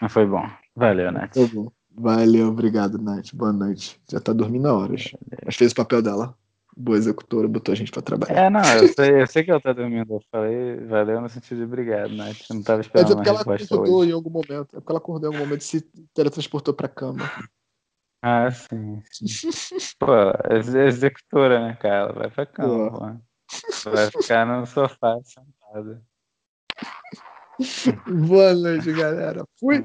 Speaker 2: Mas foi bom. Valeu, Nath.
Speaker 1: Tá bom. Valeu, obrigado, Nath. Boa noite. Já tá dormindo há horas. Mas fez o papel dela. Boa executora, botou a gente pra trabalhar.
Speaker 2: É, não, eu sei, eu sei que ela tá dormindo. Eu falei, valeu no sentido de obrigado, Nath. Eu não tava
Speaker 1: Mas
Speaker 2: esperando
Speaker 1: é
Speaker 2: uma
Speaker 1: porque ela acordou
Speaker 2: hoje.
Speaker 1: em algum momento. É porque ela acordou em algum momento e se teletransportou pra cama.
Speaker 2: Ah, sim. Pô, ex- executora, né, cara? Ela vai pra cama, pô. Vai ficar no sofá sentada.
Speaker 1: Boa noite, galera. Fui.